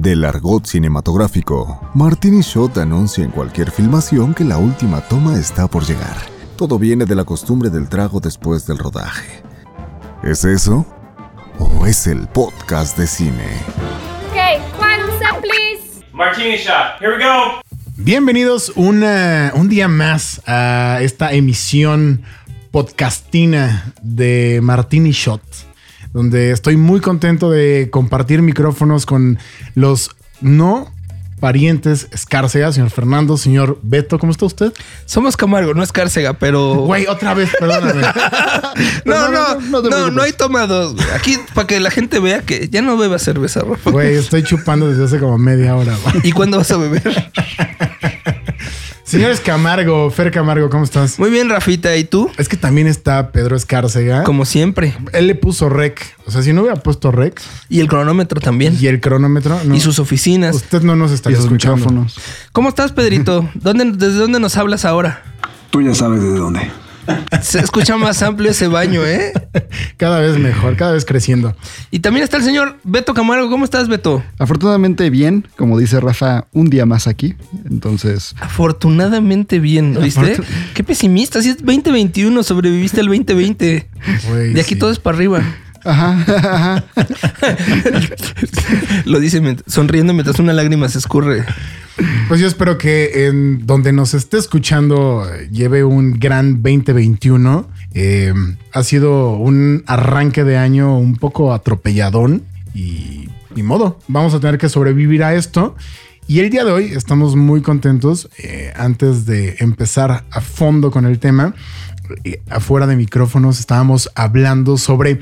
Del argot cinematográfico, Martini Shot anuncia en cualquier filmación que la última toma está por llegar. Todo viene de la costumbre del trago después del rodaje. ¿Es eso? ¿O es el podcast de cine? Okay, one set, please. Martini shot. Here we go. Bienvenidos una- un día más a esta emisión podcastina de Martini Shot, donde estoy muy contento de compartir micrófonos con los no parientes Escárcega, señor Fernando, señor Beto, ¿cómo está usted? Somos Camargo, no es Cárcega, pero. Güey, otra vez, perdóname. no, no, no, no, no hay toma dos. güey. Aquí, para que la gente vea que ya no beba cerveza. Güey, estoy chupando desde hace como media hora. ¿Y cuándo vas a beber? Señores Camargo, Fer Camargo, ¿cómo estás? Muy bien, Rafita. ¿Y tú? Es que también está Pedro Escárcega. Como siempre. Él le puso rec. O sea, si no hubiera puesto rec Y el cronómetro también. y el cronómetro, no. Y sus oficinas. Usted no nos sus escuchando. micrófonos. ¿Cómo estás, Pedrito? ¿Dónde, ¿Desde dónde nos hablas ahora? Tú ya sabes de dónde. Se escucha más amplio ese baño, ¿eh? Cada vez mejor, cada vez creciendo. Y también está el señor Beto Camargo. ¿Cómo estás, Beto? Afortunadamente bien, como dice Rafa, un día más aquí. Entonces, Afortunadamente bien, ¿viste? Afortun- Qué pesimista. Si es 2021, sobreviviste al 2020. Güey, De aquí sí. todo es para arriba. Ajá, ajá. Lo dice sonriendo mientras una lágrima se escurre. Pues yo espero que en donde nos esté escuchando eh, lleve un gran 2021. Eh, ha sido un arranque de año un poco atropelladón y ni modo. Vamos a tener que sobrevivir a esto. Y el día de hoy estamos muy contentos. eh, antes de empezar a fondo con el tema, eh, afuera de micrófonos estábamos hablando sobre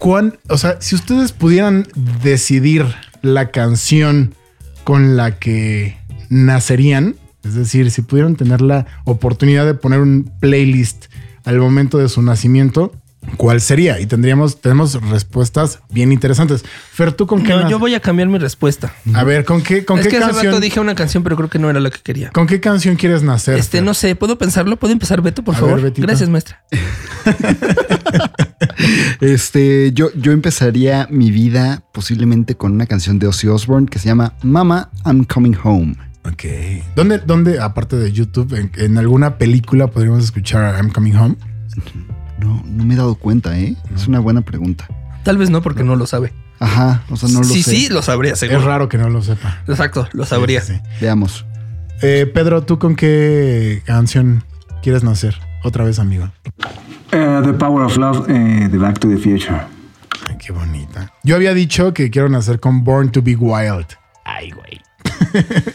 cuán, o sea, si ustedes pudieran decidir la canción con la que nacerían, es decir, si pudieran tener la oportunidad de poner un playlist al momento de su nacimiento, ¿cuál sería? Y tendríamos, tenemos respuestas bien interesantes. Fer, ¿tú con qué? No, yo voy a cambiar mi respuesta. A ver, ¿con qué, con es qué que hace canción? rato dije una canción, pero creo que no era la que quería. ¿Con qué canción quieres nacer? Este, Fer? no sé, ¿puedo pensarlo? ¿Puedo empezar, Beto, por A favor? ver. Gracias, maestra. Este, yo, yo empezaría mi vida posiblemente con una canción de Ozzy Osbourne que se llama Mama, I'm Coming Home. Ok. ¿Dónde, dónde aparte de YouTube, en, en alguna película podríamos escuchar I'm Coming Home? No, no me he dado cuenta, ¿eh? Es una buena pregunta. Tal vez no, porque no lo sabe. Ajá, o sea, no lo sí, sé. sí, lo sabría, Es seguro. raro que no lo sepa. Exacto, lo sabría. Sí, sí. Veamos. Eh, Pedro, ¿tú con qué canción quieres nacer? Otra vez, amigo. Uh, the Power of Love eh, de Back to the Future. Ay, qué bonita. Yo había dicho que quiero nacer con Born to be Wild. Ay, güey.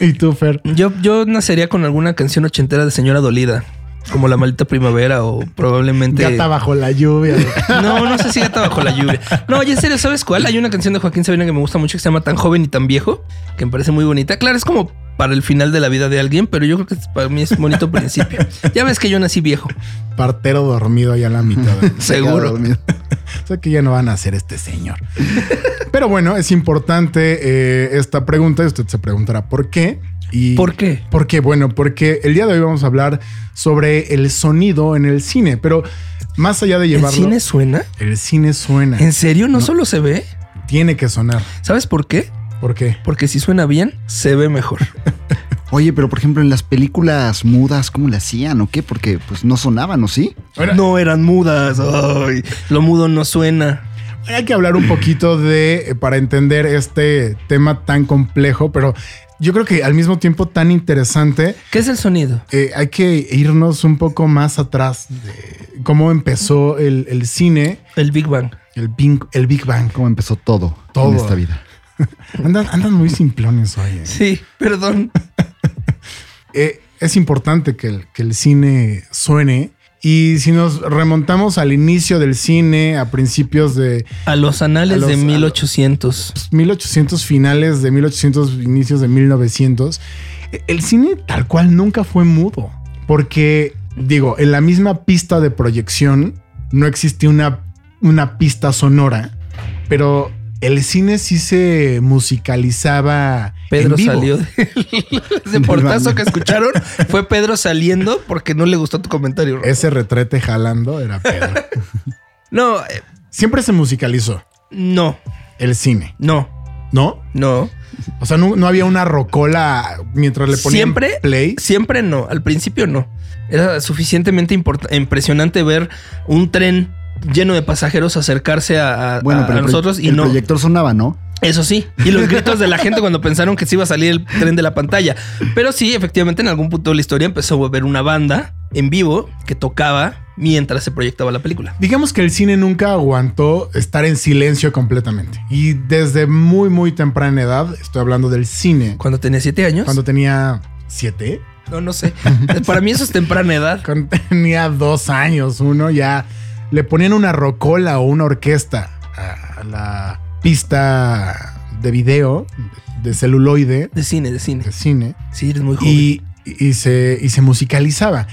¿Y tú, Fer? Yo, yo nacería con alguna canción ochentera de señora dolida. Como La Maldita Primavera o probablemente... Gata bajo la lluvia. No, no sé si gata bajo la lluvia. No, ya en serio, ¿sabes cuál? Hay una canción de Joaquín Sabina que me gusta mucho que se llama Tan joven y tan viejo, que me parece muy bonita. Claro, es como para el final de la vida de alguien, pero yo creo que es- para mí es un bonito principio. Ya ves que yo nací viejo. Partero dormido allá a la mitad. Seguro. Dormido. O sea que ya no van a hacer este señor. Pero bueno, es importante eh, esta pregunta y usted se preguntará por qué. Y ¿Por qué? ¿Por qué? Bueno, porque el día de hoy vamos a hablar sobre el sonido en el cine, pero más allá de ¿El llevarlo... cine suena? El cine suena. ¿En serio? ¿No, solo se ve? Tiene que sonar. ¿Sabes por qué? ¿Por qué? Porque si suena bien, se ve mejor. Oye, pero por ejemplo, en las películas mudas, ¿cómo le hacían o qué? Porque pues no sonaban, ¿o sí? No eran mudas. Ay, lo mudo no suena. hay que hablar un poquito de, eh, para entender este tema tan complejo, pero yo creo que al mismo tiempo tan interesante, ¿Qué es el sonido? eh, hay que irnos un poco más atrás de cómo empezó el, el cine, El Big Bang. el, Big- el Big Bang. ¿Cómo empezó todo, Todo. en esta vida? Andan, andan muy simplones hoy. eh. Sí, perdón. Eh, es importante que el, que el cine suene. Y si nos remontamos al inicio del cine, a principios de A los anales A los- de a lo- 1800. 1800 finales, de 1800 inicios de 1900, eh, el cine tal cual nunca fue mudo. Porque, digo, en la misma pista de proyección no existía una, una pista sonora, pero el cine sí se musicalizaba. Pedro en vivo. salió de ese portazo que escucharon fue Pedro saliendo porque no le gustó tu comentario. Ese retrete jalando era Pedro. No, eh, Siempre se musicalizó no, el cine. no. ¿No? No. O sea, no, no había una rocola mientras le ponían Siempre, play. siempre no. Al principio no. Era suficientemente impresionante ver un tren lleno de pasajeros acercarse a, a- Bueno, a pero el nosotros y el no. proyector sonaba, ¿no? Eso sí. Y los gritos de la gente cuando pensaron que se iba a salir el tren de la pantalla. Pero sí, efectivamente, en algún punto de la historia empezó a ver una banda en vivo que tocaba mientras se proyectaba la película. Digamos que el cine nunca aguantó estar en silencio completamente. Y desde muy, muy temprana edad, estoy hablando del cine, Cuando tenía siete años. cuando tenía siete, No, no sé. Para mí eso es temprana edad. cuando tenía dos años, uno ya le ponían una rocola o una orquesta a la pista de video, de celuloide, De cine, de cine. de cine. Sí, eres muy joven. y, y se, y se musicalizaba.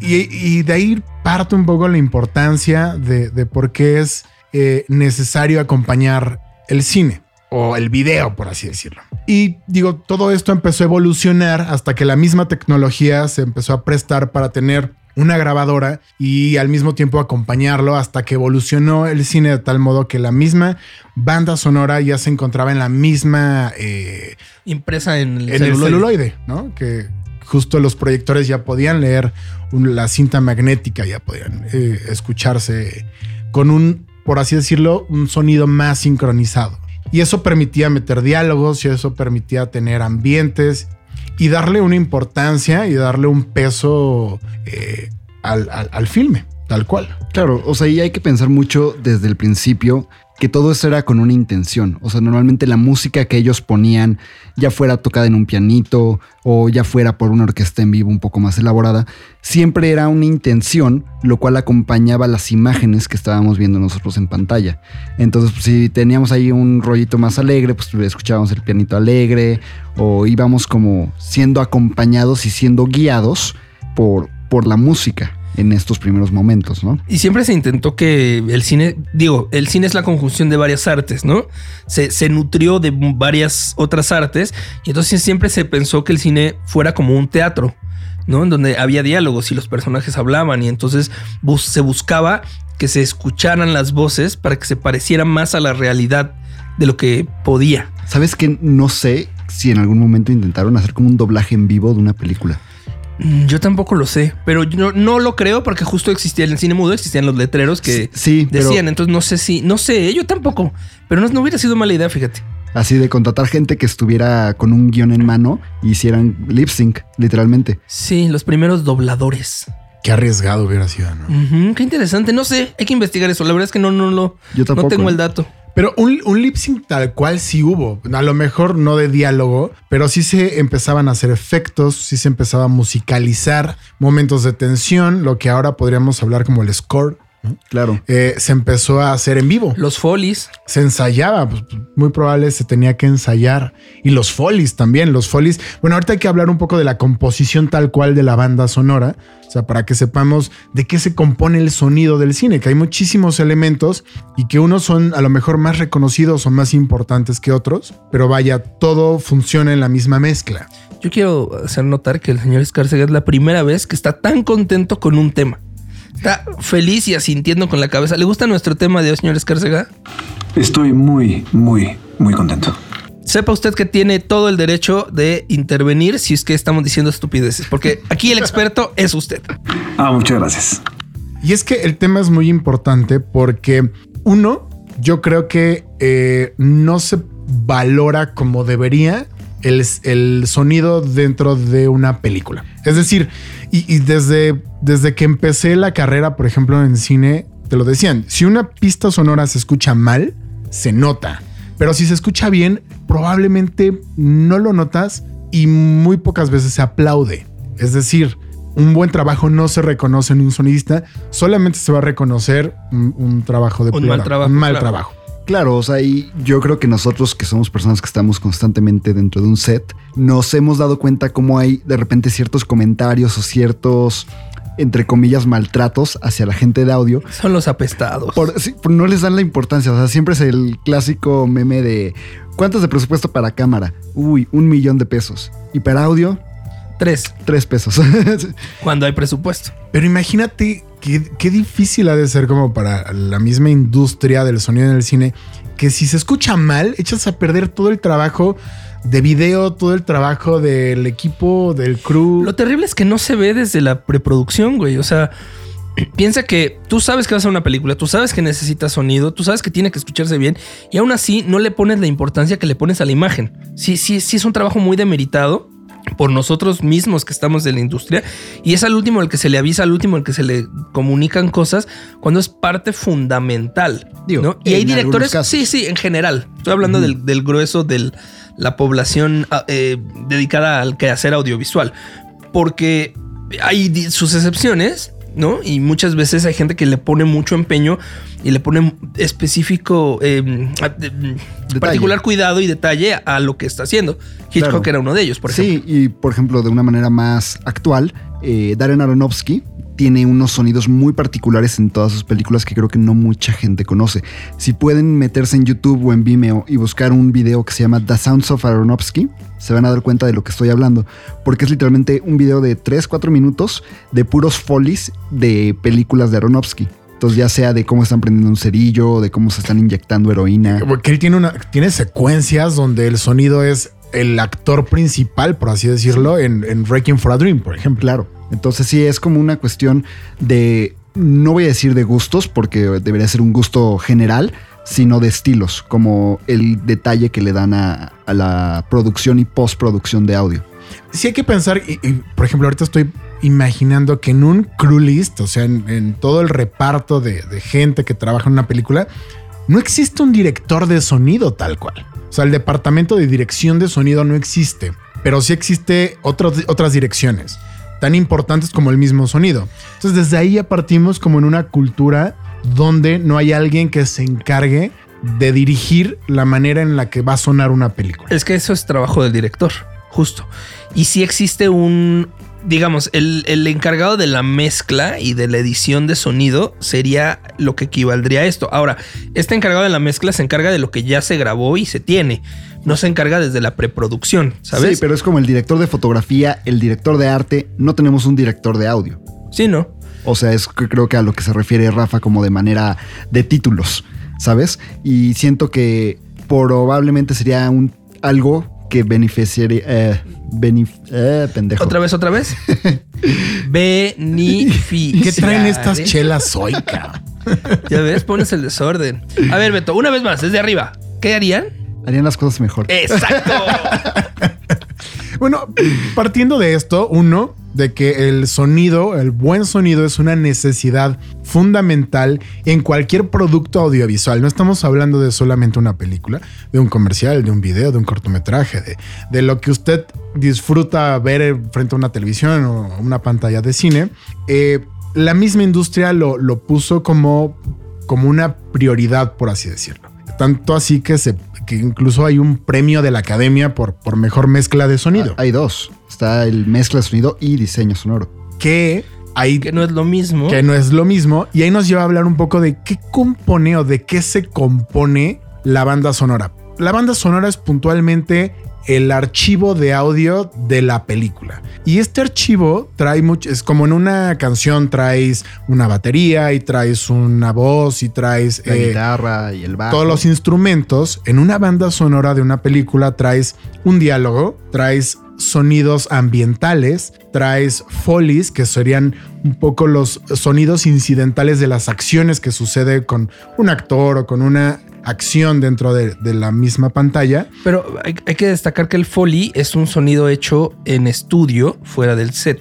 Y, y de ahí parte un poco la importancia de, de por qué es eh, necesario acompañar el cine o el video, por así decirlo. Y digo, todo esto empezó a evolucionar hasta que la misma tecnología se empezó a prestar para tener una grabadora y al mismo tiempo acompañarlo hasta que evolucionó el cine de tal modo que la misma banda sonora ya se encontraba en la misma eh, Impresa en el en celuloide. el celuloide, ¿no? Que justo los proyectores ya podían leer la cinta magnética, ya podían eh, escucharse con un, por así decirlo, un sonido más sincronizado. Y eso permitía meter diálogos y eso permitía tener ambientes y darle una importancia y darle un peso eh, al, al- al filme, tal cual. Claro, o sea, y hay que pensar mucho desde el principio que todo eso era con una intención. O sea, normalmente la música que ellos ponían, ya fuera tocada en un pianito o ya fuera por una orquesta en vivo un poco más elaborada, siempre era una intención, lo cual acompañaba las imágenes que estábamos viendo nosotros en pantalla. Entonces, pues, si teníamos ahí un rollito más alegre, pues escuchábamos el pianito alegre o íbamos como siendo acompañados y siendo guiados por, por la música en estos primeros momentos, ¿no? Y siempre se intentó que el cine, digo, el cine es la conjunción de varias artes, ¿no? Se, se nutrió de varias otras artes y entonces siempre se pensó que el cine fuera como un teatro, ¿no? En donde había diálogos y los personajes hablaban y entonces bus- se buscaba que se escucharan las voces para que se pareciera más a la realidad de lo que podía. ¿Sabes que No sé si en algún momento intentaron hacer como un doblaje en vivo de una película. Mm, Yo tampoco lo sé, pero yo no, lo creo porque justo existía en el cine mudo, existían los letreros que Sí, pero decían, entonces no sé si, no sé, yo tampoco, pero no, no hubiera sido mala idea, fíjate. así de contratar gente que estuviera con un guion en mano y hicieran lip sync, literalmente. Sí, los primeros dobladores. Qué arriesgado hubiera sido, ¿no? Qué interesante, no sé, hay que investigar eso, la verdad es que no, no, lo, Yo tampoco. no tengo ¿eh? el dato. Pero un, un lip sync tal cual sí hubo. A lo mejor no de diálogo, pero sí se empezaban a hacer efectos, sí se empezaba a musicalizar momentos de tensión, lo que ahora podríamos hablar como el score. Claro. Eh, se empezó a hacer en vivo. Los folies, Se ensayaba, pues, muy probable se tenía que ensayar. Y los folies también, los folies. Bueno, ahorita hay que hablar un poco de la composición tal cual de la banda sonora. O sea, para que sepamos de qué se compone el sonido del cine, que hay muchísimos elementos y que unos son a lo mejor más reconocidos o más importantes que otros, pero vaya, todo funciona en la misma mezcla. yo quiero hacer notar que el señor Escárcega es la primera vez que está tan contento con un tema. Está feliz y asintiendo con la cabeza. ¿Le gusta nuestro tema de hoy, señor Escárcega? Estoy muy, muy, muy contento. Sepa usted que tiene todo el derecho de intervenir si es que estamos diciendo estupideces, porque aquí el experto es usted. Ah, muchas gracias. Y es que el tema es muy importante porque, uno, yo creo que eh, no se valora como debería el, el sonido dentro de una película. Es decir, y, y desde, desde que empecé la carrera, por ejemplo, en cine, te lo decían, si una pista sonora se escucha mal, se nota. Pero si se escucha bien, probablemente no lo notas y muy pocas veces se aplaude. Es decir, un buen trabajo no se reconoce en un sonidista, solamente se va a reconocer un, un trabajo de Un mal trabajo, Un mal claro. trabajo. Claro, o sea, y yo creo que nosotros que somos personas que estamos constantemente dentro de un set, nos hemos dado cuenta cómo hay de repente ciertos comentarios o ciertos, entre comillas, maltratos hacia la gente de audio. Son los apestados. Por, sí, por no les dan la importancia. O sea, siempre es el clásico meme de ¿cuántos de presupuesto para cámara? Uy, un millón de pesos. Y para audio, Tres, tres pesos. cuando hay presupuesto. Pero imagínate qué, qué difícil ha de ser como para la misma industria del sonido en el cine que si se escucha mal, echas a perder todo el trabajo de video, todo el trabajo del equipo, del crew. Lo terrible es que no se ve desde la preproducción, güey. O sea, piensa que tú sabes que vas a hacer una película, tú sabes que necesita sonido, tú sabes que tiene que escucharse bien y aún así no le pones la importancia que le pones a la imagen. Sí, sí, sí es un trabajo muy demeritado por nosotros mismos que estamos de la industria y es al último el que se le avisa, al último el que se le comunican cosas cuando es parte fundamental. Digo, ¿no? Y hay directores, sí, sí, en general. Estoy hablando del, del grueso de la población ah, eh, dedicada al quehacer audiovisual, porque hay sus excepciones. ¿No? Y muchas veces hay gente que le pone mucho empeño y le pone específico, eh, a- de- particular cuidado y detalle a lo que está haciendo. Hitchcock Claro. era uno de ellos, por ejemplo. Sí, y por ejemplo, de una manera más actual, eh, Darren Aronofsky tiene unos sonidos muy particulares en todas sus películas que creo que no mucha gente conoce. Si pueden meterse en YouTube o en Vimeo y buscar un video que se llama The Sounds of Aronofsky, se van a dar cuenta de lo que estoy hablando, porque es literalmente un video de 3-4 minutos de puros folies de películas de Aronofsky. Entonces ya sea de cómo están prendiendo un cerillo, de cómo se están inyectando heroína. Porque él tiene una tiene secuencias donde el sonido es el actor principal, por así decirlo, en, en Breaking for a Dream, por ejemplo. Claro. Entonces sí es como una cuestión de, no voy a decir de gustos, porque debería ser un gusto general, sino de estilos, como el detalle que le dan a, la producción y postproducción de audio. Sí hay que pensar, y, por ejemplo, ahorita estoy imaginando que en un crew list, o sea, en, todo el reparto de, gente que trabaja en una película, no existe un director de sonido tal cual. O sea, el departamento de dirección de sonido no existe, pero sí existe otras direcciones tan importantes como el mismo sonido. Entonces, desde ahí ya partimos como en una cultura donde no hay alguien que se encargue de dirigir la manera en la que va a sonar una película. Es que eso es trabajo del director, justo. Y si existe un, digamos, el, el encargado de la mezcla y de la edición de sonido sería lo que equivaldría a esto. Ahora, este encargado de la mezcla se encarga de lo que ya se grabó y se tiene. No se encarga desde la preproducción, ¿sabes? Sí, pero es como el director de fotografía, el director de arte, no tenemos un director de audio. Sí, ¿no? O sea, es que creo que a lo que se refiere Rafa como de manera de títulos, ¿sabes? Y siento que probablemente sería un algo que beneficiaría... Eh, benef- eh, pendejo. Otra vez, otra vez. Beneficiar. ¿Qué traen estas chelas hoy, cabrón? Ya ves, pones el desorden. A ver, Beto, una vez más, desde arriba. ¿Qué harían? Harían las cosas mejor. Exacto. Bueno, partiendo de esto, uno, de que el sonido, el buen sonido es una necesidad fundamental en cualquier producto audiovisual. No estamos hablando de solamente una película, de un comercial, de un video, de un cortometraje, de, de lo que usted disfruta ver frente a una televisión o una pantalla de cine. Eh, la misma industria lo, lo puso como, como una prioridad, por así decirlo. Tanto así que, se, que incluso hay un premio de la academia por, por mejor mezcla de sonido. Hay dos. Está el mezcla de sonido y diseño sonoro. que hay que no es lo mismo. que no es lo mismo. Y ahí nos lleva a hablar un poco de qué compone o de qué se compone la banda sonora. La banda sonora es puntualmente el archivo de audio de la película. Y este archivo trae mucho, es como en una canción traes una batería y traes una voz y traes La eh, guitarra y el bajo. todos los instrumentos. En una banda sonora de una película traes un diálogo, traes sonidos ambientales, traes folies, que serían un poco los sonidos incidentales de las acciones que sucede con un actor o con una acción dentro de, la misma pantalla. Pero hay, hay que destacar que el Foley es un sonido hecho en estudio fuera del set,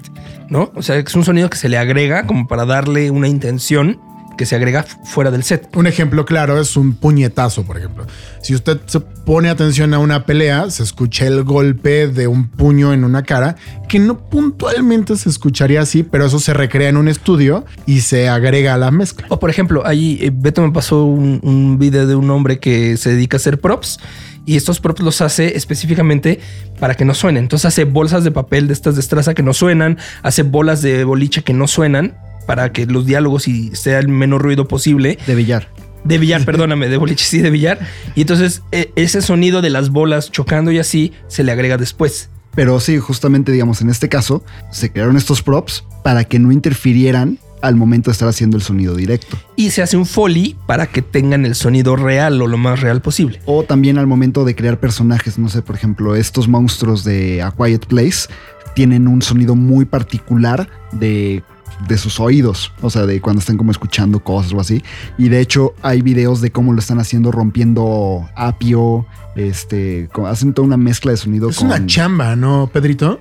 ¿no? O sea, es un sonido que se le agrega como para darle una intención que se agrega fuera del set. Un ejemplo claro es un puñetazo, por ejemplo. Si usted se pone atención a una pelea, se escucha el golpe de un puño en una cara, que no puntualmente se escucharía así, pero eso se recrea en un estudio y se agrega a la mezcla. O por ejemplo, ahí eh, Beto me pasó un, un video de un hombre que se dedica a hacer props y estos props los hace específicamente para que no suenen. Entonces hace bolsas de papel de estas de estraza que no suenan, hace bolas de boliche que no suenan para que los diálogos y sea el menor ruido posible. De billar. De billar, perdóname, de boliche, sí, de billar. Y entonces eh, ese sonido de las bolas chocando y así se le agrega después. Pero sí, justamente, digamos, en este caso, se crearon estos props para que no interfirieran al momento de estar haciendo el sonido directo. Y se hace un foley para que tengan el sonido real o lo más real posible. O también al momento de crear personajes, no sé, por ejemplo, estos monstruos de A Quiet Place tienen un sonido muy particular de, de sus oídos, o sea, de cuando están como escuchando cosas o así. Y de hecho hay videos de cómo lo están haciendo rompiendo apio, este, hacen toda una mezcla de sonido. Es con- una chamba, ¿no, Pedrito?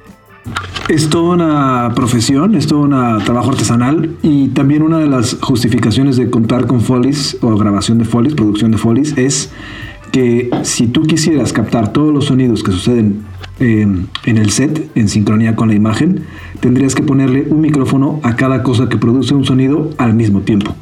Es toda una profesión, es todo un trabajo artesanal y también una de las justificaciones de contar con Follies o grabación de Follies, producción de Follies, es que si tú quisieras captar todos los sonidos que suceden eh, en el set, en sincronía con la imagen, tendrías que ponerle un micrófono a cada cosa que produce un sonido al mismo tiempo.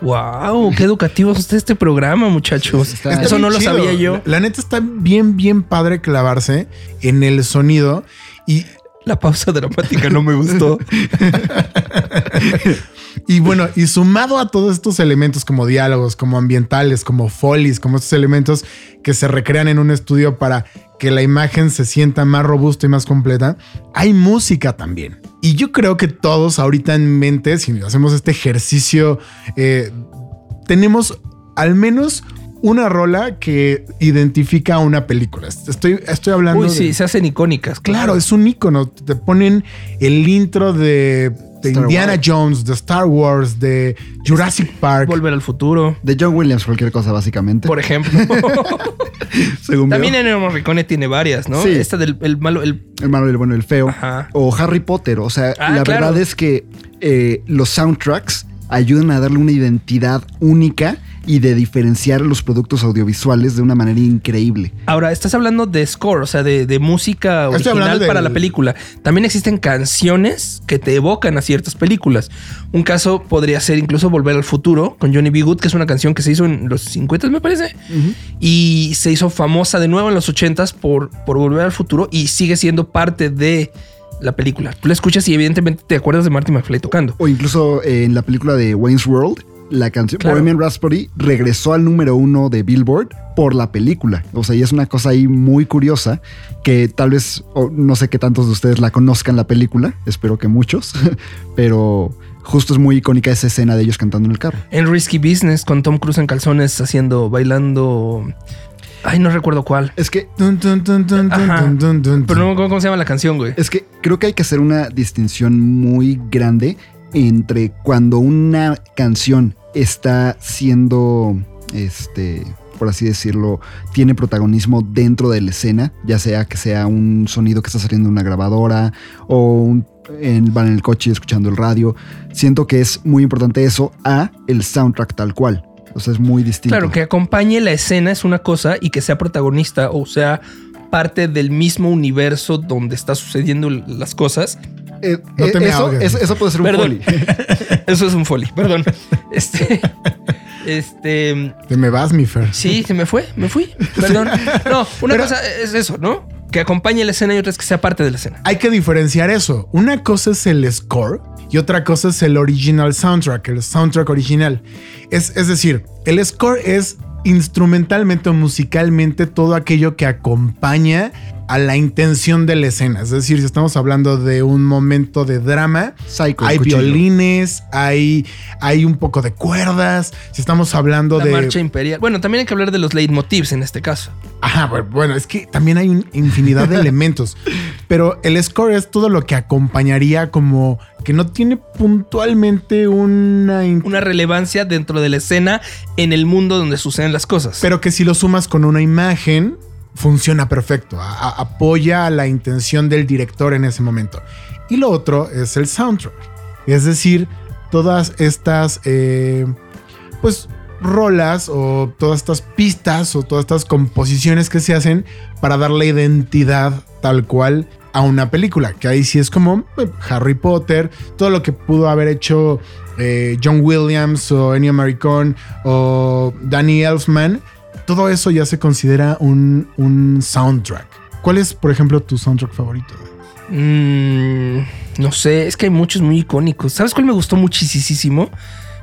¡Wow! ¡Qué educativo es este programa, muchachos! Está- Está Eso no lo sabía yo. La, la neta está bien, bien padre clavarse en el sonido y La pausa dramática no me gustó. Y bueno, y sumado a todos estos elementos como diálogos, como ambientales, como folies, como estos elementos que se recrean en un estudio para que la imagen se sienta más robusta y más completa, hay música también. Y yo creo que todos ahorita en mente, si hacemos este ejercicio, eh, tenemos al menos una rola que identifica a una película. Estoy, estoy hablando Uy, de- sí, se hacen icónicas. Claro, es un icono. Te ponen el intro de, Indiana Wars. Jones, de Star Wars, de Jurassic Park. Volver al futuro, De John Williams, cualquier cosa, básicamente. por ejemplo. según. También Ennio Morricone tiene varias, ¿no? Sí. Esta del el malo, el El malo, el bueno, el feo. Ajá. O Harry Potter. O sea, Ah, la claro. verdad es que eh, los soundtracks ayudan a darle una identidad única y de diferenciar los productos audiovisuales de una manera increíble. Ahora, estás hablando de score, o sea, de, de música original para del- la película. También existen canciones que te evocan a ciertas películas. Un caso podría ser incluso Volver al Futuro con Johnny B. Good, que es una canción que se hizo en los 50, me parece. Y se hizo famosa de nuevo en los 80s por, por Volver al Futuro y sigue siendo parte de la película. Tú la escuchas y evidentemente te acuerdas de Marty McFly tocando. O incluso eh, en la película de Wayne's World, la canción Claro. Bohemian Rhapsody regresó al número uno de Billboard por la película. O sea, y es una cosa ahí muy curiosa que tal vez, no sé qué tantos de ustedes la conozcan la película, espero que muchos, pero justo es muy icónica esa escena de ellos cantando en el carro. En Risky Business con Tom Cruise en calzones haciendo, bailando... Ay, no recuerdo cuál. Es que Dun, dun, dun, dun, dun, Ajá. dun, dun, dun, Pero no me acuerdo cómo se llama la canción, güey. Es que creo que hay que hacer una distinción muy grande entre cuando una canción está siendo, este, por así decirlo, tiene protagonismo dentro de la escena, ya sea que sea un sonido que está saliendo de una grabadora o un, en, van en el coche escuchando el radio. Siento que es muy importante eso a el soundtrack tal cual. O es muy distinto. Claro, que acompañe la escena es una cosa y que sea protagonista o sea parte del mismo universo donde está sucediendo las cosas. Eh, No eh, te me eso, eso, eso puede ser un Perdón. foley. Eso es un foley, perdón. Este, este, Te me vas, mi Fer. sí, se me fue, me fui. Perdón. No, una Pero- cosa es eso, ¿no? Que acompañe la escena y otra es que sea parte de la escena. Hay que diferenciar eso. Una cosa es el score y otra cosa es el original soundtrack, el soundtrack original. Es, es decir, el score es instrumentalmente o musicalmente todo aquello que acompaña a la intención de la escena. Es decir, si estamos hablando de un momento de drama, Psycho, hay violines, hay, hay un poco de cuerdas. Si estamos hablando La de... marcha imperial. Bueno, también hay que hablar de los leitmotivs en este caso. Ajá, bu- bueno, es que también hay una infinidad de elementos, pero el score es todo lo que acompañaría como que no tiene puntualmente una... Una relevancia dentro de la escena en el mundo donde suceden las cosas. pero que si lo sumas con una imagen, funciona perfecto, a- apoya la intención del director en ese momento. Y lo otro es el soundtrack, es decir, todas estas, eh, pues, rolas o todas estas pistas o todas estas composiciones que se hacen para darle identidad tal cual a una película, que ahí sí es como eh, Harry Potter, todo lo que pudo haber hecho eh, John Williams o Ennio Morricone o Danny Elfman, todo eso ya se considera un, un soundtrack. ¿Cuál es, por ejemplo, tu soundtrack favorito? Mm, no sé, es que hay muchos muy icónicos. ¿Sabes cuál me gustó muchísimo?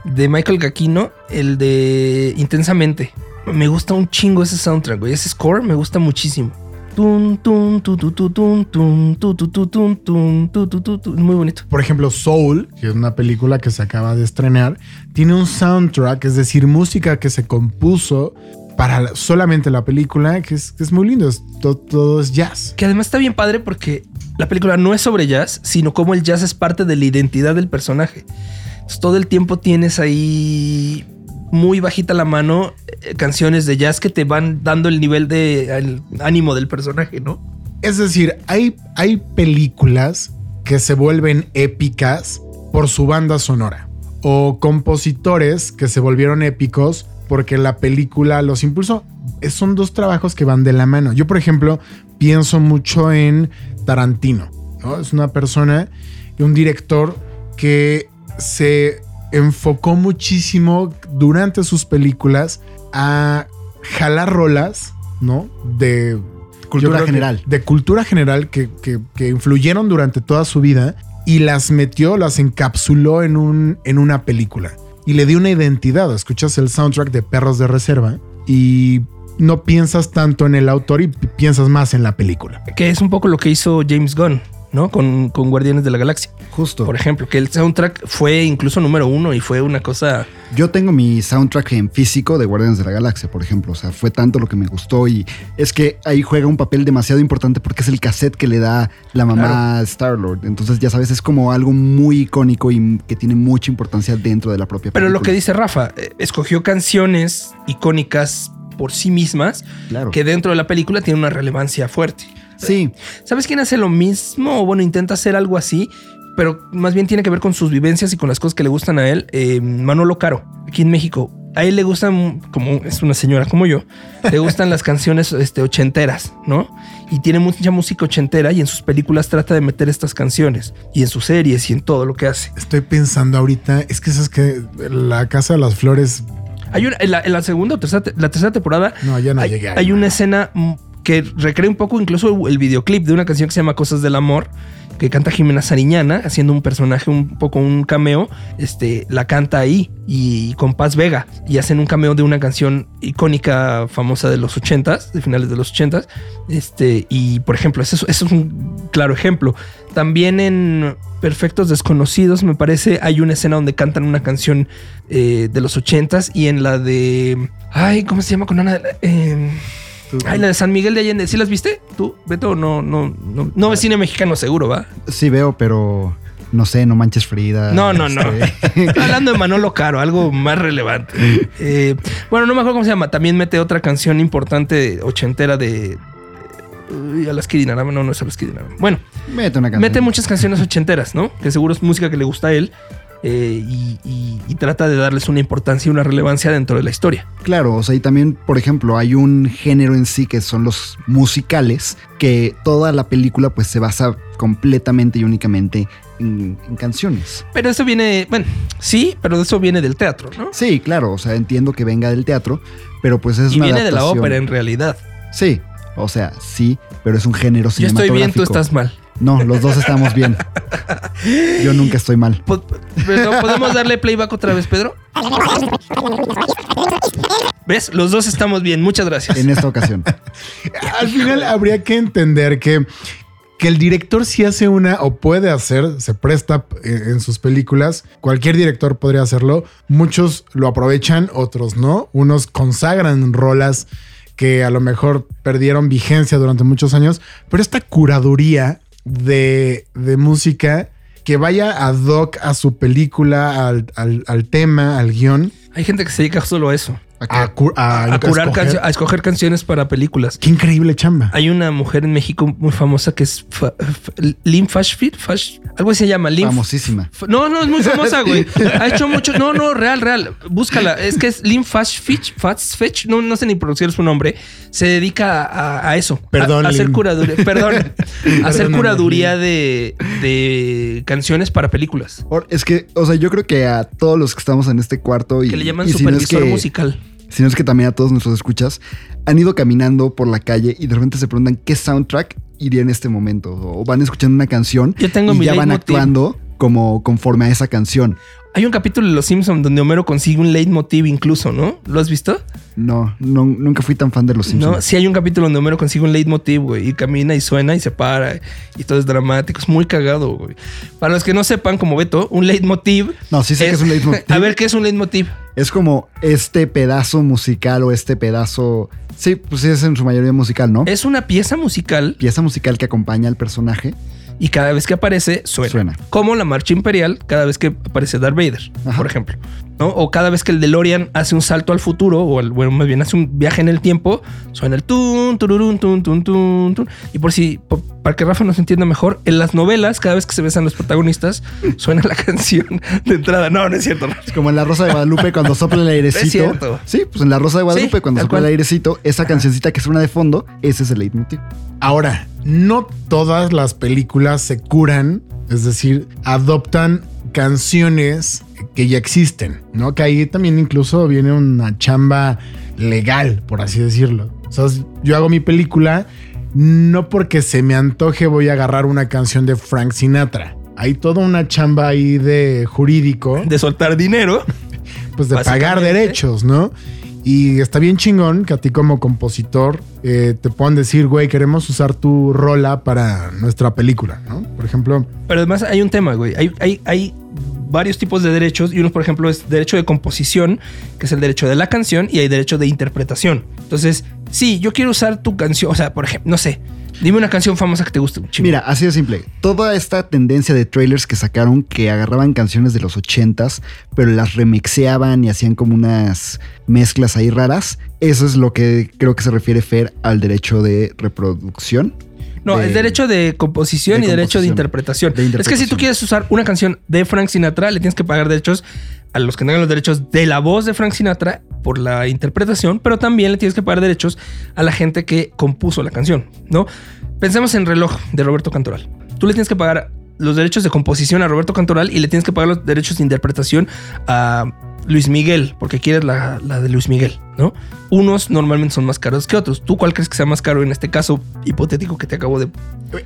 De Michael Giacchino, el de Intensamente. Me gusta un chingo ese soundtrack, güey. Ese score me gusta muchísimo. Tun, tun, tu, tu, tu, tun, tun, tu, tu, tu, tun, tun, tu, tu, tu, tu. Muy bonito. Por ejemplo, Soul, que es una película que se acaba de estrenar, tiene un soundtrack, es decir, música que se compuso para la- solamente la película, que es, que es muy lindo, es, to- todo es jazz. Que además está bien padre porque la película no es sobre jazz, sino como el jazz es parte de la identidad del personaje. Entonces, todo el tiempo tienes ahí muy bajita la mano eh, canciones de jazz que te van dando el nivel de el ánimo del personaje, ¿no? Es decir, hay, hay películas que se vuelven épicas por su banda sonora o compositores que se volvieron épicos porque la película los impulsó. Son dos trabajos que van de la mano. Yo, por ejemplo, pienso mucho en Tarantino. ¿no? Es una persona, un director que se enfocó muchísimo durante sus películas a jalar rolas, ¿no? De Cultura creo que general. de cultura general que, que- que influyeron durante toda su vida y las metió, las encapsuló en, un, en una película. Y le dio una identidad. Escuchas el soundtrack de Perros de Reserva y no piensas tanto en el autor y pi- piensas más en la película. Que es un poco lo que hizo James Gunn, ¿no? Con, con Guardianes de la Galaxia. Justo. Por ejemplo, que el soundtrack fue incluso número uno y fue una cosa... Yo tengo mi soundtrack en físico de Guardianes de la Galaxia, por ejemplo. O sea, fue tanto lo que me gustó y es que ahí juega un papel demasiado importante porque es el cassette que le da la mamá a Star-Lord. Entonces, ya sabes, es como algo muy icónico y que tiene mucha importancia dentro de la propia Pero película. lo que dice Rafa, eh, escogió canciones icónicas por sí mismas Claro. que dentro de la película tienen una relevancia fuerte. Sí, ¿Sabes quién hace lo mismo? O bueno, intenta hacer algo así, pero más bien tiene que ver con sus vivencias y con las cosas que le gustan a él. Eh, Manolo Caro, aquí en México. A él le gustan, como es una señora como yo, le gustan las canciones este, ochenteras, ¿no? Y tiene mucha música ochentera y en sus películas trata de meter estas canciones. Y en sus series y en todo lo que hace. Estoy pensando ahorita, es que sabes que la Casa de las Flores, Hay una, en, la, en la segunda o tercera, te- la tercera temporada no, ya no hay, llegué ahí. hay una escena que recrea un poco incluso el videoclip de una canción que se llama Cosas del Amor, que canta Jimena Sariñana, haciendo un personaje un poco un cameo. Este la canta ahí y con Paz Vega y hacen un cameo de una canción icónica, famosa de los ochentas, de finales de los ochentas. Este, y por ejemplo, eso, eso es un claro ejemplo. También en Perfectos Desconocidos, me parece, hay una escena donde cantan una canción eh, de los ochentas y en la de. Ay, ¿cómo se llama con Ana? Eh, ay, la de San Miguel de Allende. ¿Sí las viste? ¿Tú, Beto? No, no, no. No ves cine mexicano, seguro, ¿va? sí veo, pero no sé, no manches Frida. No, no, no. este, hablando de Manolo Caro, algo más relevante. Eh, bueno, no me acuerdo cómo se llama. También mete otra canción importante ochentera de. Uy, a las Kirinarama. No, no es a las. Bueno, Mete una canción. mete muchas canciones ochenteras, ¿no? Que seguro es música que le gusta a él. Eh, y, y- y trata de darles una importancia y una relevancia dentro de la historia. Claro, o sea, y también, por ejemplo, hay un género en sí que son los musicales, que toda la película pues se basa completamente y únicamente en, en canciones. Pero eso viene, bueno, sí, pero eso viene del teatro, ¿no? Sí, claro, o sea, entiendo que venga del teatro, pero pues es y una viene de la ópera en realidad. Sí, o sea, sí, pero es un género Yo cinematográfico. estoy bien, tú estás mal. No, los dos estamos bien. Yo nunca estoy mal. Pero, ¿Podemos darle playback otra vez, Pedro? ¿Ves? Los dos estamos bien. Muchas gracias. En esta ocasión. Al final habría que entender que, que el director si hace una o puede hacer, se presta eh, en sus películas, cualquier director podría hacerlo, muchos lo aprovechan, otros no, unos consagran rolas que a lo mejor perdieron vigencia durante muchos años, pero esta curaduría de, de música que vaya ad hoc a su película, al, al- al tema, al guion, Hay gente que se dedica solo a eso. A, cu- a- A, curar escoger- a escoger canciones para películas. Qué increíble chamba. Hay una mujer en México muy famosa que es fa- Lim Fashfit, Fash, algo así se llama, Lim. Famosísima. F- No, no, es muy famosa, güey. Ha hecho mucho. No, no, real, real. Búscala. Es que es Lim Fashfit, Fashfetch, no, no sé ni pronunciar su nombre. Se dedica a, eso. Perdón, A, hacer curaduría. Perdón. a hacer curaduría de, de canciones para películas. Es que, o sea, yo creo que a todos los que estamos en este cuarto y, Que le llaman y si no es supervisor que- musical. Sino es que también a todos nuestros escuchas han ido caminando por la calle y de repente se preguntan qué soundtrack iría en este momento o van escuchando una canción Yo tengo y mi ya van actuando como conforme a esa canción. Hay un capítulo de Los Simpsons donde Homero consigue un leitmotiv incluso, ¿no? ¿Lo has visto? No, no nunca fui tan fan de los Simpsons. No, sí hay un capítulo donde Homero consigue un leitmotiv, güey, y camina y suena y se para y todo es dramático. Es muy cagado, güey. Para los que no sepan, como Beto, un leitmotiv. No, sí sé que es un leitmotiv. A ver, ¿qué es un leitmotiv? Es como este pedazo musical o este pedazo. Sí, pues sí, es en su mayoría musical, ¿no? Es una pieza musical Pieza musical que acompaña al personaje. Y cada vez que aparece suena. Suena. Como la marcha imperial cada vez que aparece Darth Vader, Ajá. por ejemplo. ¿No? O cada vez que el DeLorean hace un salto al futuro, o el- bueno, más bien hace un viaje en el tiempo, suena el tun, tururún, tun, tun, tun, tun. Y por si, por- para que Rafa nos entienda mejor, en las novelas, cada vez que se besan los protagonistas, suena la canción de entrada. No, no es cierto. Rafa. Es como en La Rosa de Guadalupe cuando sopla el airecito. Es cierto. Sí, pues en La Rosa de Guadalupe Sí, cuando sopla el airecito, esa cancioncita que suena de fondo, ese es el leitmotiv. Ahora, no todas las películas se curan, es decir, adoptan canciones que ya existen, ¿no? Que ahí también incluso viene una chamba legal, por así decirlo. O sea, yo hago mi película, no porque se me antoje voy a agarrar una canción de Frank Sinatra. Hay toda una chamba ahí de jurídico, De soltar dinero. pues de pagar derechos, ¿no? Y está bien chingón que a ti como compositor eh, te puedan decir, güey, queremos usar tu rola para nuestra película, ¿no? Por ejemplo, Pero además hay un tema, güey. Hay, hay, hay varios tipos de derechos y uno, por ejemplo, es derecho de composición, que es el derecho de la canción, y hay derecho de interpretación. Entonces, sí, yo quiero usar tu canción, o sea, por ejemplo, no sé, dime una canción famosa que te guste. chingo. Mira, así de simple. Toda esta tendencia de trailers que sacaron que agarraban canciones de los ochentas, pero las remixeaban y hacían como unas mezclas ahí raras. Eso es lo que creo que se refiere Fer al derecho de reproducción. No, de- es derecho de composición de y derecho de interpretación. De Es que si tú interpretación. quieres usar una canción de Frank Sinatra, le tienes que pagar derechos a los que tengan los derechos de la voz de Frank Sinatra por la interpretación, pero también le tienes que pagar derechos a la gente que compuso la canción, ¿no? Pensemos en Reloj de Roberto Cantoral. Tú le tienes que pagar los derechos de composición a Roberto Cantoral y le tienes que pagar los derechos de interpretación a Luis Miguel, porque quieres la, la de Luis Miguel, ¿no? Unos normalmente son más caros que otros. ¿Tú cuál crees que sea más caro en este caso hipotético que te acabo de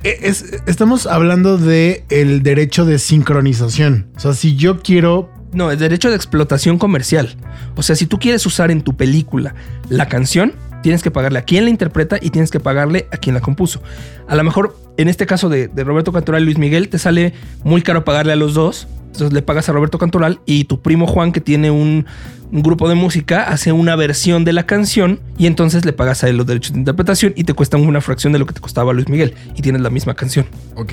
es- estamos hablando de el derecho de sincronización. O sea, si yo quiero No, es derecho de explotación comercial. O sea, si tú quieres usar en tu película la canción, tienes que pagarle a quien la interpreta y tienes que pagarle a quien la compuso. A lo mejor, en este caso de, de Roberto Cantoral y Luis Miguel, te sale muy caro pagarle a los dos. Entonces le pagas a Roberto Cantoral y tu primo Juan, que tiene un, un grupo de música, hace una versión de la canción y entonces le pagas a él los derechos de interpretación y te cuestan una fracción de lo que te costaba Luis Miguel y tienes la misma canción. Ok,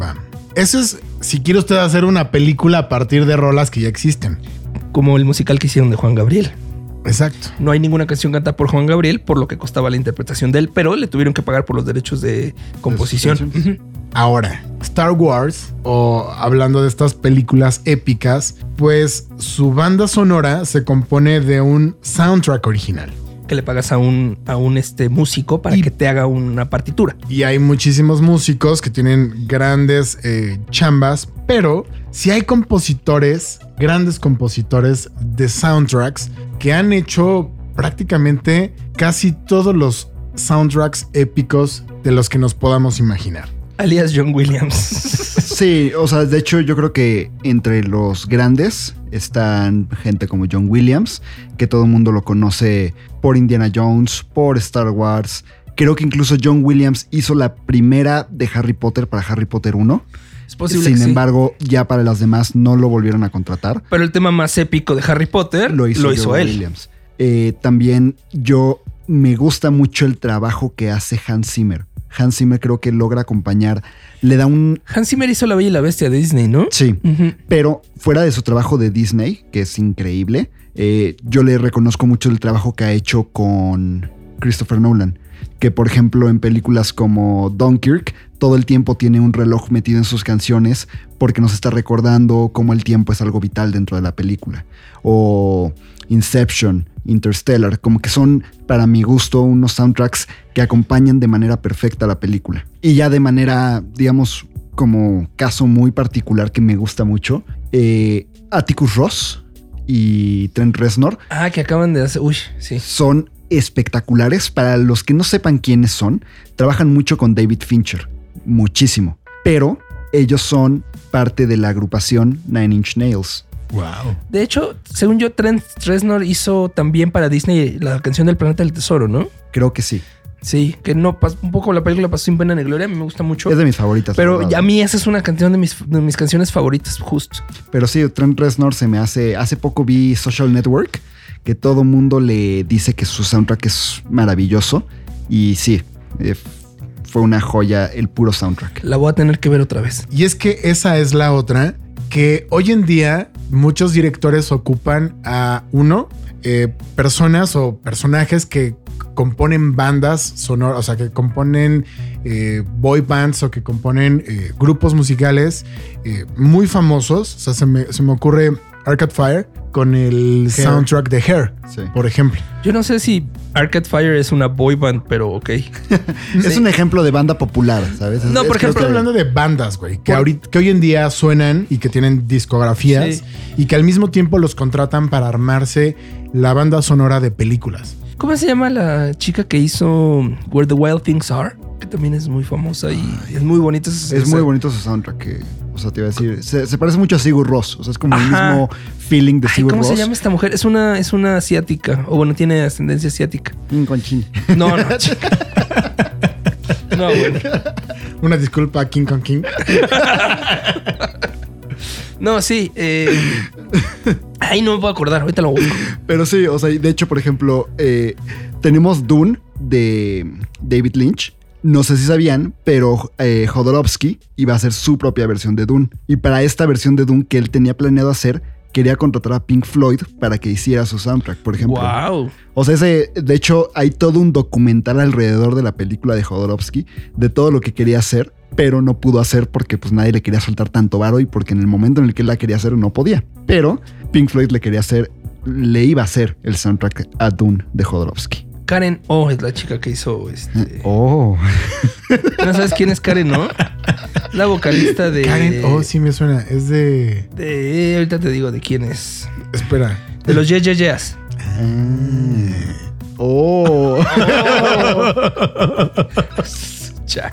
va. Eso es si quiere usted hacer una película a partir de rolas que ya existen. Como el musical que hicieron de Juan Gabriel. Exacto. No hay ninguna canción cantada por Juan Gabriel por lo que costaba la interpretación de él, pero le tuvieron que pagar por los derechos de composición. Ahora, Star Wars, o hablando de estas películas épicas, pues su banda sonora se compone de un soundtrack original. Que le pagas a un, a un este, músico para Y- que te haga una partitura. Y hay muchísimos músicos que tienen grandes eh, chambas, pero si hay compositores, grandes compositores de soundtracks que han hecho prácticamente casi todos los soundtracks épicos de los que nos podamos imaginar. Alias John Williams. Sí, o sea, de hecho yo creo que entre los grandes están gente como John Williams, que todo el mundo lo conoce por Indiana Jones, por Star Wars. Creo que incluso John Williams hizo la primera de Harry Potter para Harry Potter 1. Es posible Sin que sí. embargo, ya para las demás no lo volvieron a contratar. Pero el tema más épico de Harry Potter Lo hizo, él. Williams. Eh, también yo me gusta mucho el trabajo que hace Hans Zimmer. Hans Zimmer creo que logra acompañar, le da un... Hans Zimmer hizo La Bella y la Bestia de Disney, ¿no? Sí, pero fuera de su trabajo de Disney, que es increíble, eh, yo le reconozco mucho el trabajo que ha hecho con Christopher Nolan. Que por ejemplo en películas como Dunkirk, todo el tiempo tiene un reloj metido en sus canciones porque nos está recordando cómo el tiempo es algo vital dentro de la película. O Inception, Interstellar, como que son para mi gusto unos soundtracks que acompañan de manera perfecta la película. Y ya de manera, digamos, como caso muy particular que me gusta mucho, eh, Atticus Ross y Trent Reznor Ah, que acaban de hacer. Uy, sí. son espectaculares. Para los que no sepan quiénes son, trabajan mucho con David Fincher, muchísimo. Pero ellos son parte de la agrupación Nine Inch Nails. Wow. De hecho, según yo, Trent Reznor hizo también para Disney la canción del Planeta del Tesoro, ¿no? Creo que sí. Sí, que no un poco la película pasó sin pena ni gloria, a mí me gusta mucho. Es de mis favoritas. Pero a mí esa es una canción de mis, de mis canciones favoritas, justo. Pero sí, Trent Reznor se me hace. Hace poco vi Social Network, que todo mundo le dice que su soundtrack es maravilloso. Y sí, eh, fue una joya el puro soundtrack. La voy a tener que ver otra vez. Y es que esa es la otra, que hoy en día muchos directores ocupan a uno, eh, personas o personajes que componen bandas sonoras, o sea, que componen eh, boy bands o que componen eh, grupos musicales eh, muy famosos. O sea, se me, se me ocurre Arcade Fire con el Hair. soundtrack de Hair, Sí. por ejemplo. Yo no sé si Arcade Fire es una boy band, pero ok. Es un ejemplo de banda popular, ¿sabes? No, Es- por ejemplo, Estoy hablando de bandas, güey, que, Por- ahorita, que hoy en día suenan y que tienen discografías Sí. y que al mismo tiempo los contratan para armarse la banda sonora de películas. ¿Cómo se llama la chica que hizo Where the Wild Things Are? Que también es muy famosa y es muy bonita. esa- Es muy bonito su soundtrack. que- o sea, te iba a decir. Se, se parece mucho a Sigur Ross. O sea, es como el mismo feeling de Ay, Sigur ¿Cómo Ross. se llama esta mujer? Es una, es una asiática. O bueno, tiene ascendencia asiática. Mm, con chin. No, no. no, bueno. Una disculpa a King Kong King. No, sí. Eh... Ay, no me puedo acordar. Ahorita lo busco. Pero sí, o sea, de hecho, por ejemplo, eh, tenemos Dune de David Lynch. No sé si sabían, pero eh, Jodorowsky iba a hacer su propia versión de Dune. Y para esta versión de Dune que él tenía planeado hacer, quería contratar a Pink Floyd para que hiciera su soundtrack, por ejemplo. Wow. O sea, ese, de hecho, hay todo un documental alrededor de la película de Jodorowsky de todo lo que quería hacer, pero no pudo hacer porque pues nadie le quería soltar tanto varo y porque en el momento en el que él la quería hacer no podía. Pero Pink Floyd le quería hacer, le iba a hacer el soundtrack a Dune de Jodorowsky. Karen O es la chica que hizo este. Oh, No sabes quién es Karen O. La vocalista de. Karen, oh, sí me suena. Es de. De. Ahorita te digo de quién es. Espera. De los Ye Ye Yeahs. oh. Chale.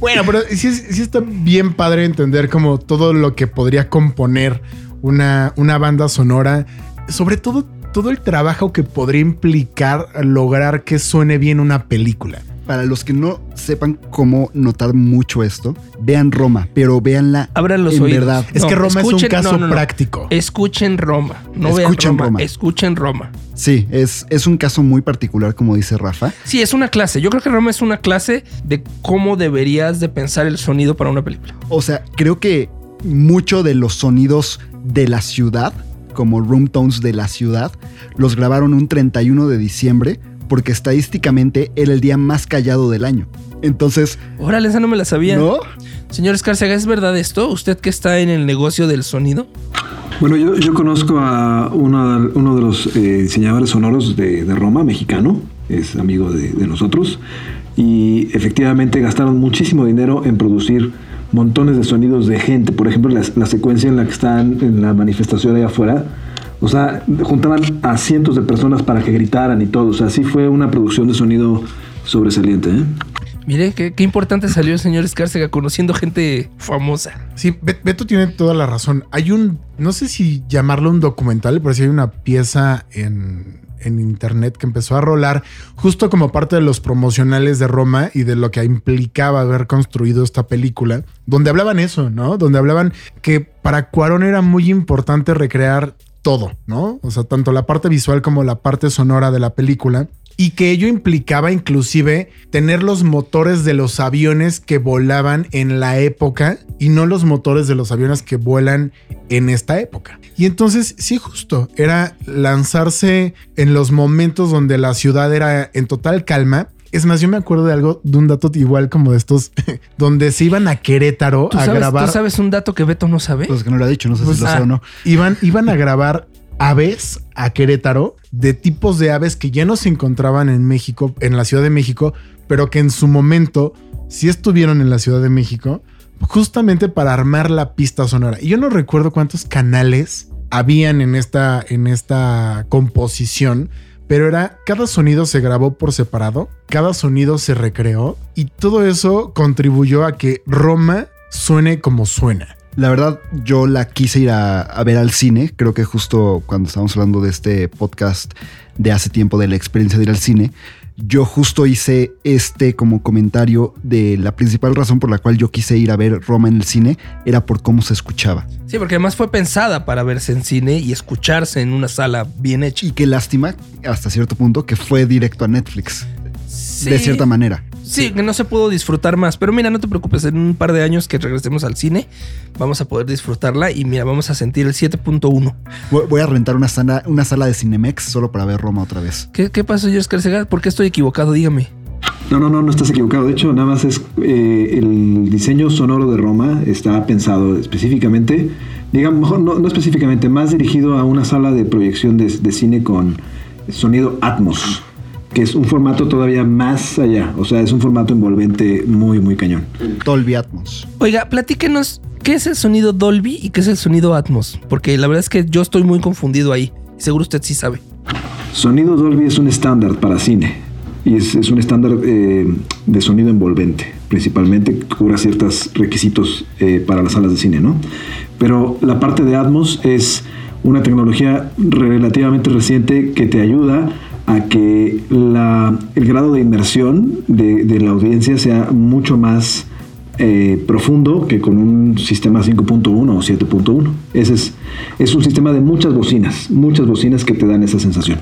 Bueno, pero sí, es- sí está bien padre entender como todo lo que podría componer una, una banda sonora. Sobre todo, todo el trabajo que podría implicar lograr que suene bien una película. Para los que no sepan cómo notar mucho esto, vean Roma, pero véanla Abran los en oídos. verdad. Es No, que Roma es un caso no, no, no. práctico. Escuchen Roma. No Escuchen vean Roma. Roma. Escuchen Roma. Sí, es, es un caso muy particular, como dice Rafa. Sí, es una clase. Yo creo que Roma es una clase de cómo deberías de pensar el sonido para una película. O sea, creo que mucho de los sonidos de la ciudad, como room tones de la ciudad, los grabaron un 31 de diciembre porque estadísticamente era el día más callado del año. Entonces, Órale, esa no me la sabía. ¿no? Señor Escárcega, ¿es verdad esto? ¿Usted que está en el negocio del sonido? Bueno, yo, yo conozco a uno, uno de los eh, diseñadores sonoros de, de Roma, mexicano, es amigo de, de nosotros, y efectivamente gastaron muchísimo dinero en producir montones de sonidos de gente. Por ejemplo, la, la secuencia en la que están en la manifestación allá afuera, o sea, juntaban a cientos de personas para que gritaran y todo. O sea, sí fue una producción de sonido sobresaliente. ¿eh? Mire, qué, importante salió el señor Escárcega conociendo gente famosa. Sí, Be- Beto tiene toda la razón. Hay un, no sé si llamarlo un documental, pero sí hay una pieza en, en internet que empezó a rolar justo como parte de los promocionales de Roma y de lo que implicaba haber construido esta película, donde hablaban eso, ¿no? Donde hablaban que para Cuarón era muy importante recrear todo, ¿no? O sea, tanto la parte visual como la parte sonora de la película. Y que ello implicaba inclusive tener los motores de los aviones que volaban en la época y no los motores de los aviones que vuelan en esta época. Y entonces, sí, justo, era lanzarse en los momentos donde la ciudad era en total calma. Es más, yo me acuerdo de algo, de un dato igual como de estos, donde se iban a Querétaro ¿Tú a sabes, grabar. ¿Tú sabes un dato que Beto no sabe? Pues que no lo ha dicho, no sé Pues, si lo sé ah. o no. iban, iban a grabar aves a Querétaro de tipos de aves que ya no se encontraban en México, en la Ciudad de México, pero que en su momento sí estuvieron en la Ciudad de México, justamente para armar la pista sonora. Y yo no recuerdo cuántos canales habían en esta, en esta composición pero era cada sonido se grabó por separado, cada sonido se recreó y todo eso contribuyó a que Roma suene como suena. La verdad, yo la quise ir a, a ver al cine. Creo que justo cuando estábamos hablando de este podcast de hace tiempo de la experiencia de ir al cine, yo justo hice este como comentario de la principal razón por la cual yo quise ir a ver Roma en el cine era por cómo se escuchaba. Sí, porque además fue pensada para verse en cine y escucharse en una sala bien hecha. Y qué lástima, hasta cierto punto, que fue directo a Netflix. Sí. De cierta manera. Sí, que no se pudo disfrutar más. Pero mira, no te preocupes, en un par de años que regresemos al cine, vamos a poder disfrutarla y mira, vamos a sentir el 7.1. Voy voy a rentar una sala, una sala de Cinemex solo para ver Roma otra vez. ¿Qué, ¿Qué pasó, George Carcega? ¿Por qué estoy equivocado? Dígame. No, no, no, no estás equivocado. De hecho, nada más es eh, el diseño sonoro de Roma está pensado específicamente, digamos, mejor no, no específicamente, más dirigido a una sala de proyección de, de cine con sonido Atmos, que es un formato todavía más allá. O sea, es un formato envolvente muy, muy cañón. Dolby Atmos. Oiga, platíquenos, ¿qué es el sonido Dolby y qué es el sonido Atmos? Porque la verdad es que yo estoy muy confundido ahí. Seguro usted sí sabe. Sonido Dolby es un estándar para cine y es, es un estándar eh, de sonido envolvente, principalmente que cubra ciertos requisitos eh, para las salas de cine, ¿no? Pero la parte de Atmos es una tecnología relativamente reciente que te ayuda a que la- el grado de inmersión de, la audiencia sea mucho más eh, profundo que con un sistema 5.1 o 7.1. Ese es, es un sistema de muchas bocinas, muchas bocinas que te dan esa sensación.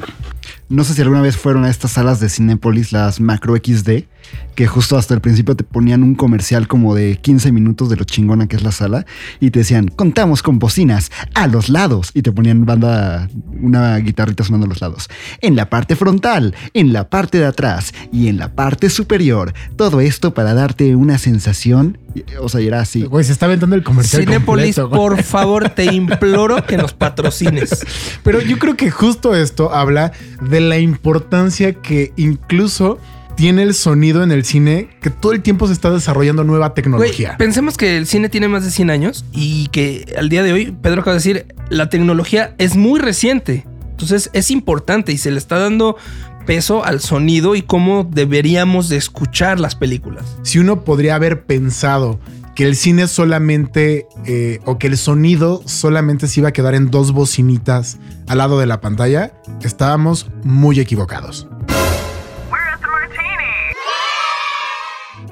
No sé si alguna vez fueron a estas salas de Cinépolis, las Macro XD, que justo hasta el principio te ponían un comercial como de 15 minutos de lo chingona que es la sala y te decían, contamos con bocinas a los lados y te ponían banda, una guitarrita sonando a los lados. En la parte frontal, en la parte de atrás y en la parte superior. Todo esto para darte una sensación, o sea, era así. Güey, se está aventando el comercial Cinépolis, completo, por favor, te imploro que nos patrocines. Pero yo creo que justo esto habla de la importancia que incluso tiene el sonido en el cine, que todo el tiempo se está desarrollando nueva tecnología. pensemos que el cine tiene más de 100 años y que al día de hoy, Pedro acaba de decir, la tecnología es muy reciente. Entonces es importante y se le está dando peso al sonido y cómo deberíamos de escuchar las películas. si uno podría haber pensado que el cine solamente eh, o que el sonido solamente se iba a quedar en dos bocinitas al lado de la pantalla, estábamos muy equivocados.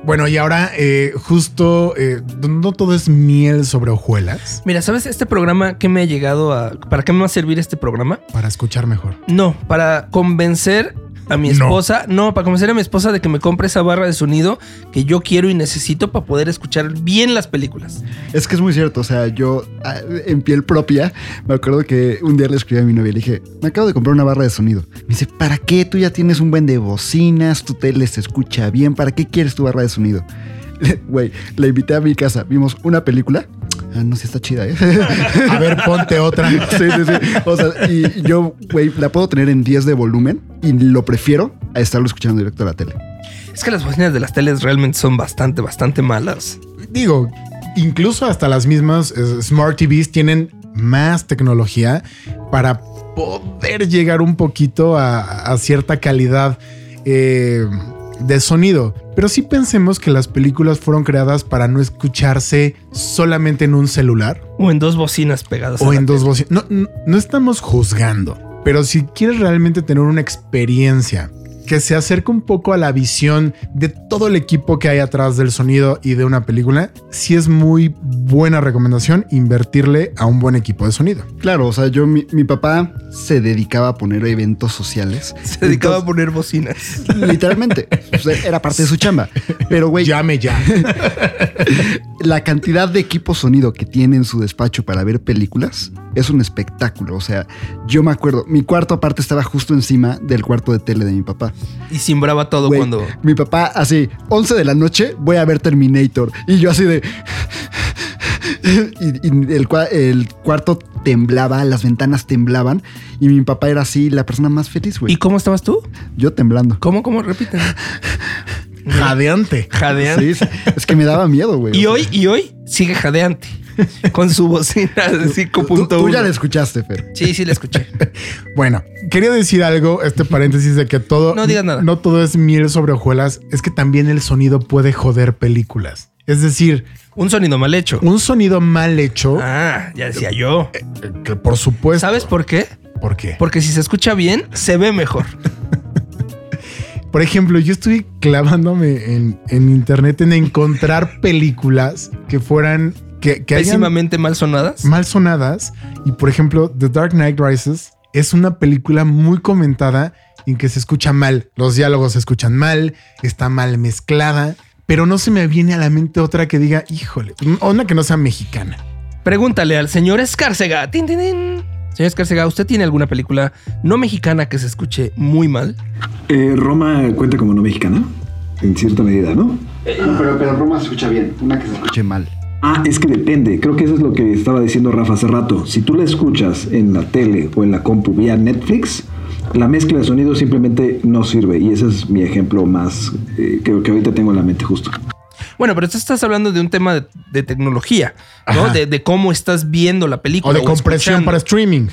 Bueno, y ahora eh, justo eh, no todo es miel sobre hojuelas Mira, ¿sabes este programa que me ha llegado a... ¿Para qué me va a servir este programa? para escuchar mejor. No, para convencer a mi No. esposa, no. para convencer a mi esposa de que me compre esa barra de sonido que yo quiero y necesito para poder escuchar bien las películas. Es que es muy cierto, o sea, yo ah, en piel propia me acuerdo que un día le escribí a mi novia y le dije, me acabo de comprar una barra de sonido. Me dice, ¿para qué? Tú ya tienes un buen de bocinas, tu tele se escucha bien, ¿para qué quieres tu barra de sonido? Güey, la invité a mi casa, vimos una película. Ah, no sé, está chida, ¿eh? A ver, ponte otra. sí, sí, sí. O sea, y yo, güey, la puedo tener en 10 de volumen y lo prefiero a estarlo escuchando directo a la tele. Es que las bocinas de las teles realmente son bastante, bastante malas. Digo, incluso hasta las mismas eh, Smart TVs tienen más tecnología para poder llegar un poquito a, a cierta calidad eh, de sonido. Pero sí pensemos que las películas fueron creadas para no escucharse solamente en un celular O en dos bocinas pegadas. o en dos bocinas. No, no, no estamos juzgando, pero si quieres realmente tener una experiencia que se acerque un poco a la visión de todo el equipo que hay atrás del sonido y de una película, sí es muy buena recomendación invertirle a un buen equipo de sonido. Claro, o sea, yo, mi, mi papá se dedicaba a poner eventos sociales. Se dedicaba a poner bocinas. Literalmente, o sea, era parte de su chamba. Pero, güey, Llame ya. la cantidad de equipo sonido que tiene en su despacho para ver películas es un espectáculo. O sea, yo me acuerdo, mi cuarto aparte estaba justo encima del cuarto de tele de mi papá. Y simbraba todo Güey, cuando. Mi papá, así, 11 de la noche, voy a ver Terminator. Y yo así de... y, y el, cua- el cuarto temblaba, las ventanas temblaban. Y mi papá era así, la persona más feliz, ¿Y güey. cómo estabas tú? Yo temblando. ¿Cómo, cómo? Repiten. Jadeante. Jadeante. Sí, sí. es que me daba miedo, güey. Y hoy, y hoy sigue jadeante. con su bocina de Tú, 5.1. tú ya la escuchaste, Fer. Sí, sí, la escuché. Bueno, quería decir algo, este paréntesis de que todo. No digas nada. No todo es miel sobre hojuelas. Es que también el sonido puede joder películas. Es decir, Un sonido mal hecho. un sonido mal hecho, Ah, ya decía yo. eh, que por supuesto. ¿Sabes por qué? por qué? Porque si se escucha bien, se ve mejor. Por ejemplo, yo estuve clavándome en, en internet en encontrar películas que fueran. Que, que hayan Pésimamente mal sonadas. mal sonadas. Y por ejemplo, The Dark Knight Rises es una película muy comentada en que se escucha mal. Los diálogos se escuchan mal, está mal mezclada. Pero no se me viene a la mente otra que diga, híjole, una que no sea mexicana. Pregúntale al señor Escárcega. Tin, tin, tin. Señor Escárcega, ¿usted tiene alguna película no mexicana que se escuche muy mal? Eh, Roma cuenta como no mexicana, en cierta medida, ¿no? pero, pero Roma se escucha bien. Una que se escuche mal. Ah, es que depende. Creo que eso es lo que estaba diciendo Rafa hace rato. Si tú la escuchas en la tele o en la compu vía Netflix, la mezcla de sonido simplemente no sirve. Y ese es mi ejemplo más eh, que, que ahorita tengo en la mente justo. Bueno, pero tú estás hablando de un tema de, de tecnología, ¿no? De, de cómo estás viendo la película. O de compresión escuchando. para streaming.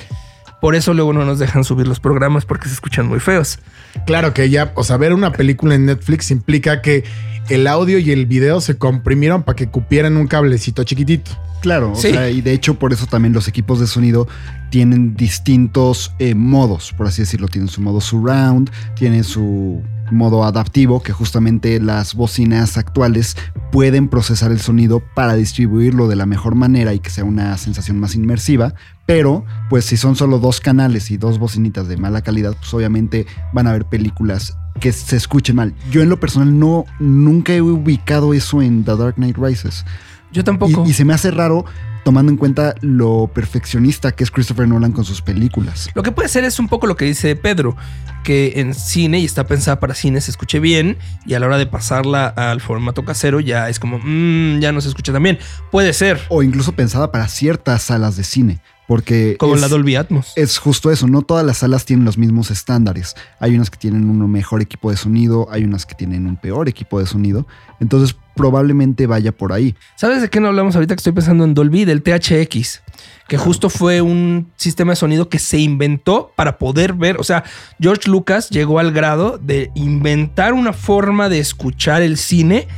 Por eso luego no nos dejan subir los programas porque se escuchan muy feos. Claro que ya, o sea, ver una película en Netflix implica que el audio y el video se comprimieron para que cupieran un cablecito chiquitito. Claro, o Sí. sea, y de hecho por eso también los equipos de sonido tienen distintos eh, modos, por así decirlo. Tienen su modo surround, tienen su modo adaptivo, que justamente las bocinas actuales pueden procesar el sonido para distribuirlo de la mejor manera y que sea una sensación más inmersiva. Pero, pues si son solo dos canales y dos bocinitas de mala calidad, pues obviamente van a haber películas que se escuchen mal. Yo en lo personal no, nunca he ubicado eso en The Dark Knight Rises. Yo tampoco. Y, y se me hace raro tomando en cuenta lo perfeccionista que es Christopher Nolan con sus películas. Lo que puede ser es un poco lo que dice Pedro, que en cine y está pensada para cine se escuche bien y a la hora de pasarla al formato casero ya es como, "Mm, ya no se escucha tan bien. Puede ser, O incluso pensada para ciertas salas de cine. Porque como es, la Dolby Atmos. es justo eso, no todas las salas tienen los mismos estándares. Hay unas que tienen un mejor equipo de sonido, hay unas que tienen un peor equipo de sonido. Entonces probablemente vaya por ahí. ¿Sabes de qué no hablamos ahorita que estoy pensando en Dolby? Del THX, que justo fue un sistema de sonido que se inventó para poder ver, o sea, George Lucas llegó al grado de inventar una forma de escuchar el cine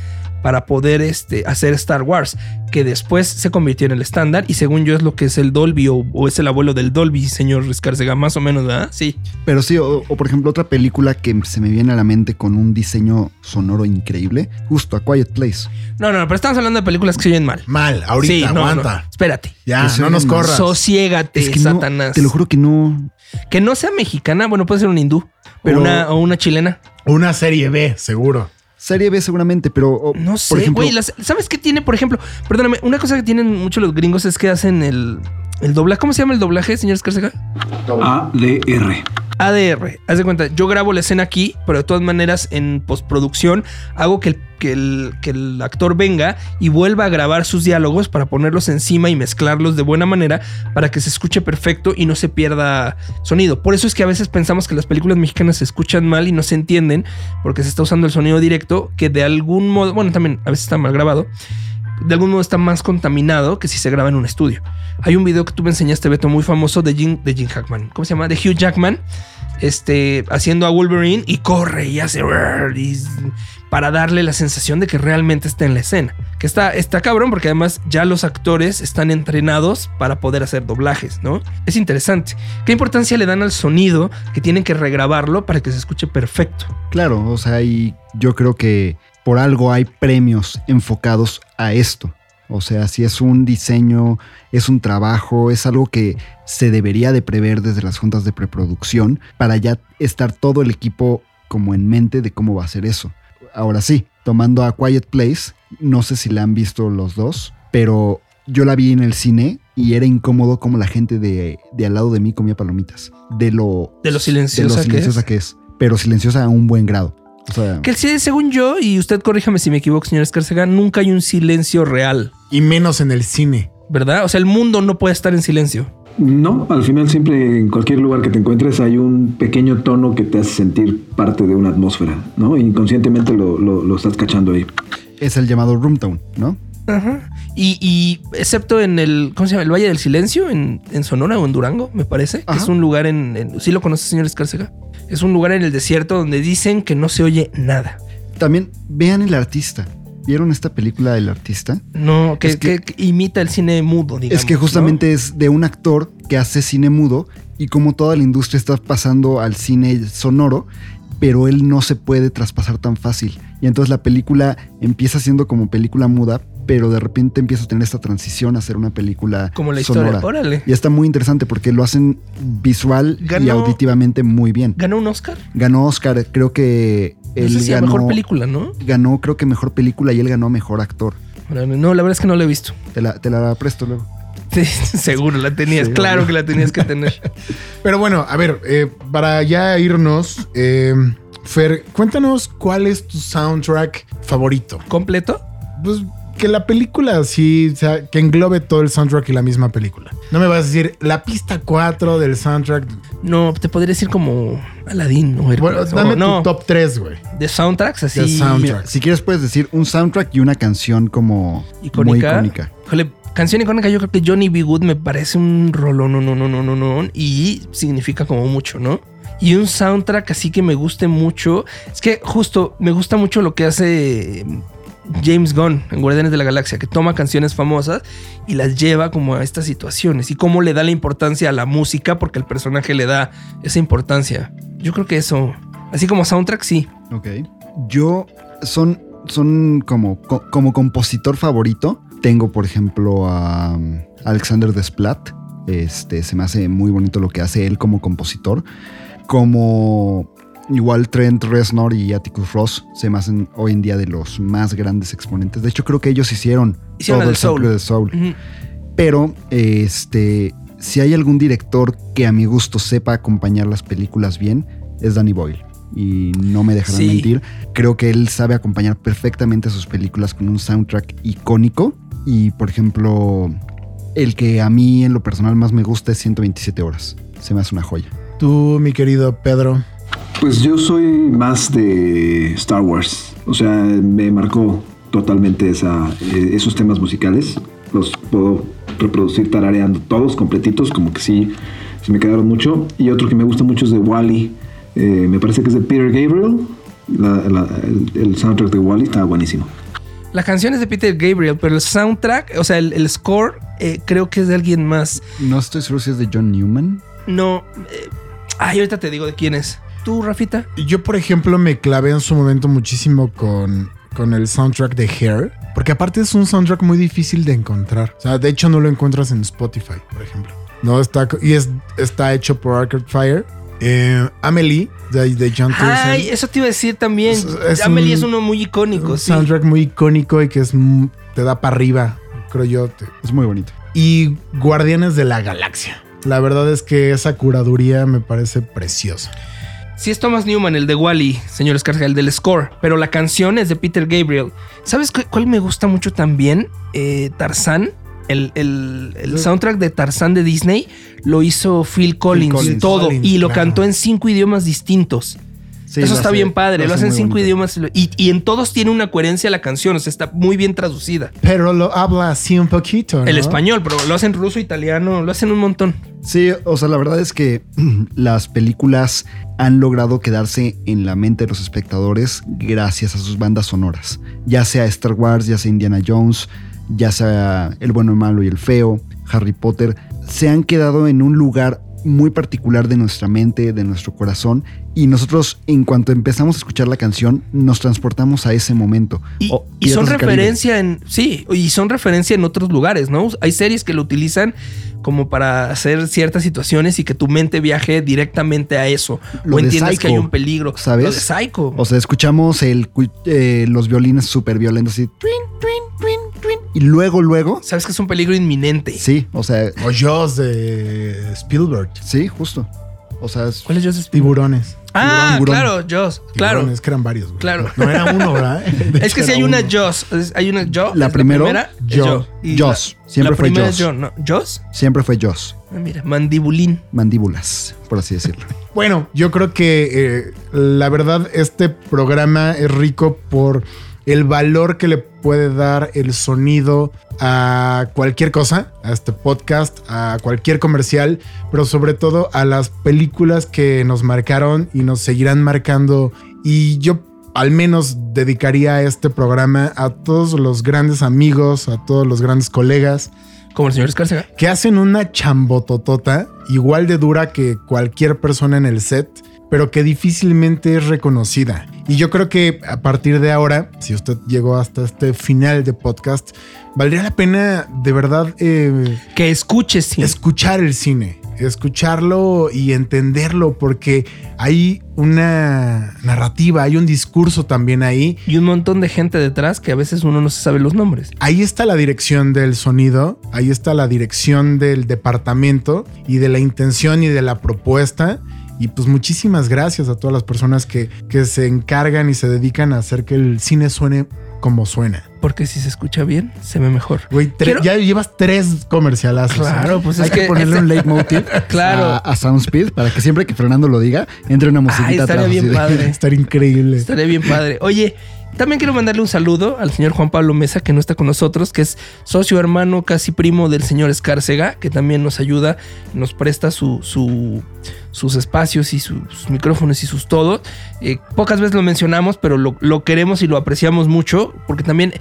para poder este, hacer Star Wars, que después se convirtió en el estándar y según yo es lo que es el Dolby o, o es el abuelo del Dolby, señor Escárcega, más o menos, ¿verdad? Sí. Pero sí, o, o por ejemplo otra película que se me viene a la mente con un diseño sonoro increíble, justo A Quiet Place. No, no, no, pero estamos hablando de películas que se oyen mal. Mal, ahorita, sí, no, aguanta. no, espérate. Ya, no nos corras. Sosiégate, Es que no, Satanás. te lo juro que no, Que no sea mexicana, bueno, puede ser un hindú Pero- o, una, o una chilena. Una serie B, seguro. Serie B seguramente, pero o, No por sé, ejemplo, güey. las- ¿Sabes qué tiene, por ejemplo? Perdóname, una cosa que tienen mucho los gringos es que hacen el, el doblaje. ¿Cómo se llama el doblaje, señor Escarcega? ADR. ADR. Haz de cuenta, yo grabo la escena aquí, pero de todas maneras en postproducción hago que el, que, el, actor venga y vuelva a grabar sus diálogos para ponerlos encima y mezclarlos de buena manera para que se escuche perfecto y no se pierda sonido. Por eso es que a veces pensamos que las películas mexicanas se escuchan mal y no se entienden porque se está usando el sonido directo que de algún modo, bueno, también a veces está mal grabado, de algún modo está más contaminado que si se graba en un estudio. Hay un video que tú me enseñaste, Beto, muy famoso de Jim, de Jim Hackman. ¿Cómo se llama? De Hugh Jackman. Este, haciendo a Wolverine y corre y hace para darle la sensación de que realmente está en la escena. Que está, está cabrón porque además ya los actores están entrenados para poder hacer doblajes, ¿no? Es interesante. ¿Qué importancia le dan al sonido que tienen que regrabarlo para que se escuche perfecto? claro, o sea, y yo creo que por algo hay premios enfocados a esto. O sea, si es un diseño, es un trabajo, es algo que se debería de prever desde las juntas de preproducción para ya estar todo el equipo como en mente de cómo va a ser eso. Ahora sí, tomando a Quiet Place, no sé si la han visto los dos, pero yo la vi en el cine y era incómodo como la gente de, de al lado de mí comía palomitas. De lo, De lo silenciosa de lo que silenciosa es. que es. Pero silenciosa a un buen grado. O sea, Que sí, según yo, y usted corríjame si me equivoco, señor Escarcega, nunca hay un silencio real, Y menos en el cine. ¿verdad? O sea, el mundo no puede estar en silencio. No, al final siempre en cualquier lugar que te encuentres hay un pequeño tono que te hace sentir parte de una atmósfera, ¿no? Inconscientemente lo, lo- lo estás cachando ahí. es el llamado room tone, ¿no? Ajá. Y, y excepto en el, ¿cómo se llama? El Valle del Silencio, en, en Sonora o en Durango, me parece. Ajá. es un lugar en, en- ¿Sí lo conoce, señor Escárcega? Es un lugar en el desierto donde dicen que no se oye nada. También vean El Artista. ¿Vieron esta película del artista? No, que, Es que- que- que imita el cine mudo, digamos. es que justamente es de un actor que hace cine mudo y como toda la industria está pasando al cine sonoro, pero él no se puede traspasar tan fácil. Y entonces la película empieza siendo como película muda, pero de repente empieza a tener esta transición a ser una película ¿no? Como la historia. sonora. Órale. Y está muy interesante porque lo hacen visual y auditivamente muy bien. ¿Ganó un Oscar? Ganó Oscar, creo que No él sé si a ganó, mejor película, ¿no? ganó creo que mejor película y él ganó mejor actor. No, la verdad es que no la he visto. Te la, te la presto luego. Sí, seguro la tenías. Sí, claro que la tenías que tener. Pero bueno, a ver, eh, para ya irnos, eh, Fer, cuéntanos cuál es tu soundtrack favorito. ¿Completo? Pues que la película así, o sea, que englobe todo el soundtrack y la misma película. No me vas a decir la pista 4 del soundtrack. No, te podría decir como Aladdin o Hércules. Bueno, O dame no, tu top 3, güey. de soundtracks así. De sound- Mira, si quieres puedes decir un soundtrack y una canción como icónica. muy icónica. Híjole, canción icónica, yo creo que Johnny B. Good me parece un rolón, no, no, no, no, no, no, y significa como mucho, ¿no? Y un soundtrack así que me guste mucho. Es que justo me gusta mucho lo que hace James Gunn en Guardianes de la Galaxia, que toma canciones famosas y las lleva como a estas situaciones y cómo le da la importancia a la música porque el personaje le da esa importancia. Yo creo que eso, así como soundtrack, sí. Ok. Yo son, son como, co- como compositor favorito. Tengo, por ejemplo, a um, Alexander Desplat. Este, se me hace muy bonito lo que hace él como compositor. Como igual Trent Reznor y Atticus Ross se me hacen hoy en día de los más grandes exponentes. De hecho, creo que ellos hicieron, todo el sample soul. de Soul. Pero, este, si hay algún director que a mi gusto sepa acompañar las películas bien, es Danny Boyle. Y no me dejarán Sí. mentir. Creo que él sabe acompañar perfectamente sus películas con un soundtrack icónico. Y, por ejemplo, el que a mí en lo personal más me gusta es 127 horas. Se me hace una joya. Tú, mi querido Pedro. Pues yo soy más de Star Wars. O sea, me marcó totalmente esa, eh, esos temas musicales. Los puedo reproducir tarareando todos completitos, como que sí, se me quedaron mucho. Y otro que me gusta mucho es de Wally. me parece que es de Peter Gabriel. La- la- el, el soundtrack de Wally está buenísimo. La canción es de Peter Gabriel, pero el soundtrack, o sea, el, el score, eh, creo que es de alguien más. No estoy seguro si es de John Newman. No. eh, ay, ahorita te digo de quién es. ¿Tú, Rafita? Yo, por ejemplo, me clavé en su momento muchísimo con, con el soundtrack de Hair. Porque aparte es un soundtrack muy difícil de encontrar. O sea, de hecho no lo encuentras en Spotify, por ejemplo. No está... Y es, está hecho por Arcade Fire. Eh, Amelie, de, de John Ay, eso te iba a decir también. Es- es Amelie un- es uno muy icónico, Un sí. soundtrack muy icónico y que es te da para arriba, creo yo. te- Es muy bonito. Y Guardianes de la Galaxia. La verdad es que esa curaduría me parece preciosa. Sí es Thomas Newman, el de Wally, señor Escarga, el del score, pero la canción es de Peter Gabriel. ¿Sabes cu- cuál me gusta mucho también? Eh, Tarzán. El, el- el soundtrack de Tarzán de Disney lo hizo Phil Collins, Collins. todo, Collins, y lo claro. cantó en cinco idiomas distintos. Sí, Eso está hace- bien padre, lo, hace hacen en cinco bonito. idiomas y, y en todos tiene una coherencia la canción, o sea, está muy bien traducida. Pero lo habla así un poquito. El español, pero lo hacen ruso, italiano, lo hacen un montón. Sí, o sea, la verdad es que las películas han logrado quedarse en la mente de los espectadores gracias a sus bandas sonoras. Ya sea Star Wars, ya sea Indiana Jones, ya sea El bueno, el malo y el feo, Harry Potter, se han quedado en un lugar muy particular de nuestra mente, de nuestro corazón, y nosotros en cuanto empezamos a escuchar la canción, nos transportamos a ese momento. Y, O y son referencia en. Sí, y son referencia en otros lugares, ¿no? Hay series que lo utilizan como para hacer ciertas situaciones y que tu mente viaje directamente a eso. Lo o de entiendas que hay un peligro. ¿sabes? Lo de Psycho. O sea, escuchamos el, eh, los violines súper violentos así, twin, twin, twin, twin, y luego, luego, Sabes que es un peligro inminente. sí, o sea, O Jaws de Spielberg. sí, justo. O sea, es- ¿Cuál es Joseph? Tiburones. Ah, Tiburón. claro, Joss. Claro. Tiburones, que eran varios. güey. Claro. No era uno, ¿verdad? De Es que si hay una. Joss, es- hay una Joss. La es primero, primera es Joss. Joss. Y Joss. la- Siempre la fue Joss. es Joss, ¿no? ¿Joss? siempre fue Joss. Ah, mira, mandibulín. Mandíbulas, por así decirlo. Bueno, yo creo que eh, la verdad este programa es rico por el valor que le puede dar el sonido a cualquier cosa, a este podcast, a cualquier comercial, pero sobre todo a las películas que nos marcaron y nos seguirán marcando. Y yo al menos dedicaría este programa a todos los grandes amigos, a todos los grandes colegas Como el señor Escárcega. que hacen una chambototota igual de dura que cualquier persona en el set, pero que difícilmente es reconocida. Y yo creo que a partir de ahora, si usted llegó hasta este final de podcast, valdría la pena de verdad eh, Que escuches, sí. escuchar el cine, escucharlo y entenderlo, porque hay una narrativa, hay un discurso también ahí. Y un montón de gente detrás que a veces uno no se sabe los nombres. Ahí está la dirección del sonido, ahí está la dirección del departamento y de la intención y de la propuesta. Y pues muchísimas gracias a todas las personas que, que se encargan y se dedican a hacer que el cine suene como suena. Porque si se escucha bien, se ve mejor. Güey, Quiero- ya llevas tres comercialazos. Claro, ¿eh? pues Hay es que, que ponerle un leitmotiv Claro. a, a Soundspeed para que siempre que Fernando lo diga, entre una musiquita Ay, estaría atrás, bien padre. Estaría increíble. Estaría bien padre. Oye, también quiero mandarle un saludo al señor Juan Pablo Mesa, que no está con nosotros, que es socio hermano, casi primo del señor Escárcega, que también nos ayuda, nos presta su, su- sus espacios y su- sus micrófonos y sus todo. Eh, pocas veces lo mencionamos, pero lo, queremos y lo apreciamos mucho, porque también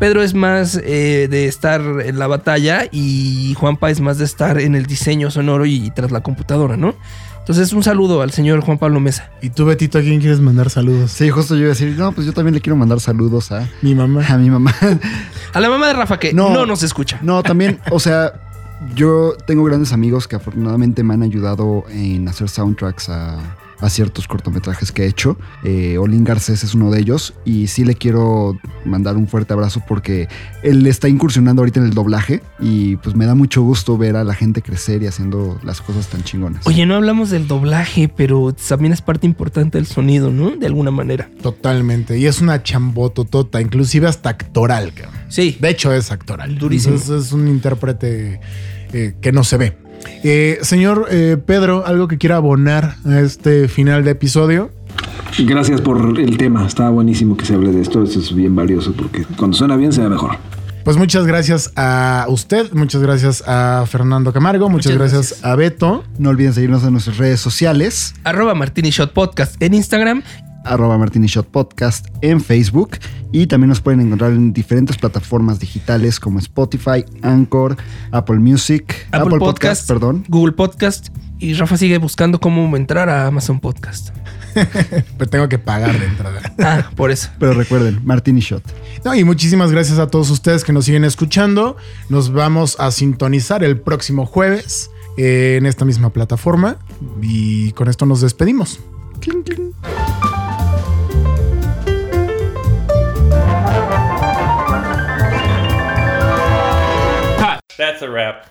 Pedro es más eh, de estar en la batalla y Juanpa es más de estar en el diseño sonoro y tras la computadora, ¿no? Entonces, un saludo al señor Juan Pablo Mesa. ¿Y tú, Betito, a quién quieres mandar saludos? Sí, justo yo iba a decir, no, pues yo también le quiero mandar saludos a, Mi mamá. a mi mamá. A la mamá de Rafa, que no, No. nos escucha. No, también, o sea, yo tengo grandes amigos que afortunadamente me han ayudado en hacer soundtracks a, a ciertos cortometrajes que he hecho. Eh, Olin Garcés es uno de ellos y sí le quiero mandar un fuerte abrazo porque él está incursionando ahorita en el doblaje y pues me da mucho gusto ver a la gente crecer y haciendo las cosas tan chingonas. Oye, no hablamos del doblaje, pero también es parte importante del sonido, ¿no? De alguna manera. Totalmente. Y es una chambototota, inclusive hasta actoral. cabrón. Sí. De hecho, es actoral. Durísimo. Entonces, es un intérprete eh, que no se ve. Eh, señor eh, Pedro, ¿algo que quiera abonar a este final de episodio? Gracias por el tema. Está buenísimo que se hable de esto. Esto es bien valioso porque cuando suena bien se ve mejor. Pues muchas gracias a usted, muchas gracias a Fernando Camargo, muchas, Muchas gracias, gracias. a Beto. No olviden seguirnos en nuestras redes sociales, Arroba Martini Shot Podcast en Instagram. Arroba Martini Shot Podcast en Facebook y también nos pueden encontrar en diferentes plataformas digitales como Spotify, Anchor, Apple Music, Apple, Podcast, perdón. Google Podcast. Y Rafa sigue buscando cómo entrar a Amazon Podcast. Pues tengo que pagar de entrada. Ah, por eso. Pero recuerden, Martini Shot. No, y muchísimas gracias a todos ustedes que nos siguen escuchando. Nos vamos a sintonizar el próximo jueves eh, en esta misma plataforma. Y con esto nos despedimos. Cling, cling. That's a wrap.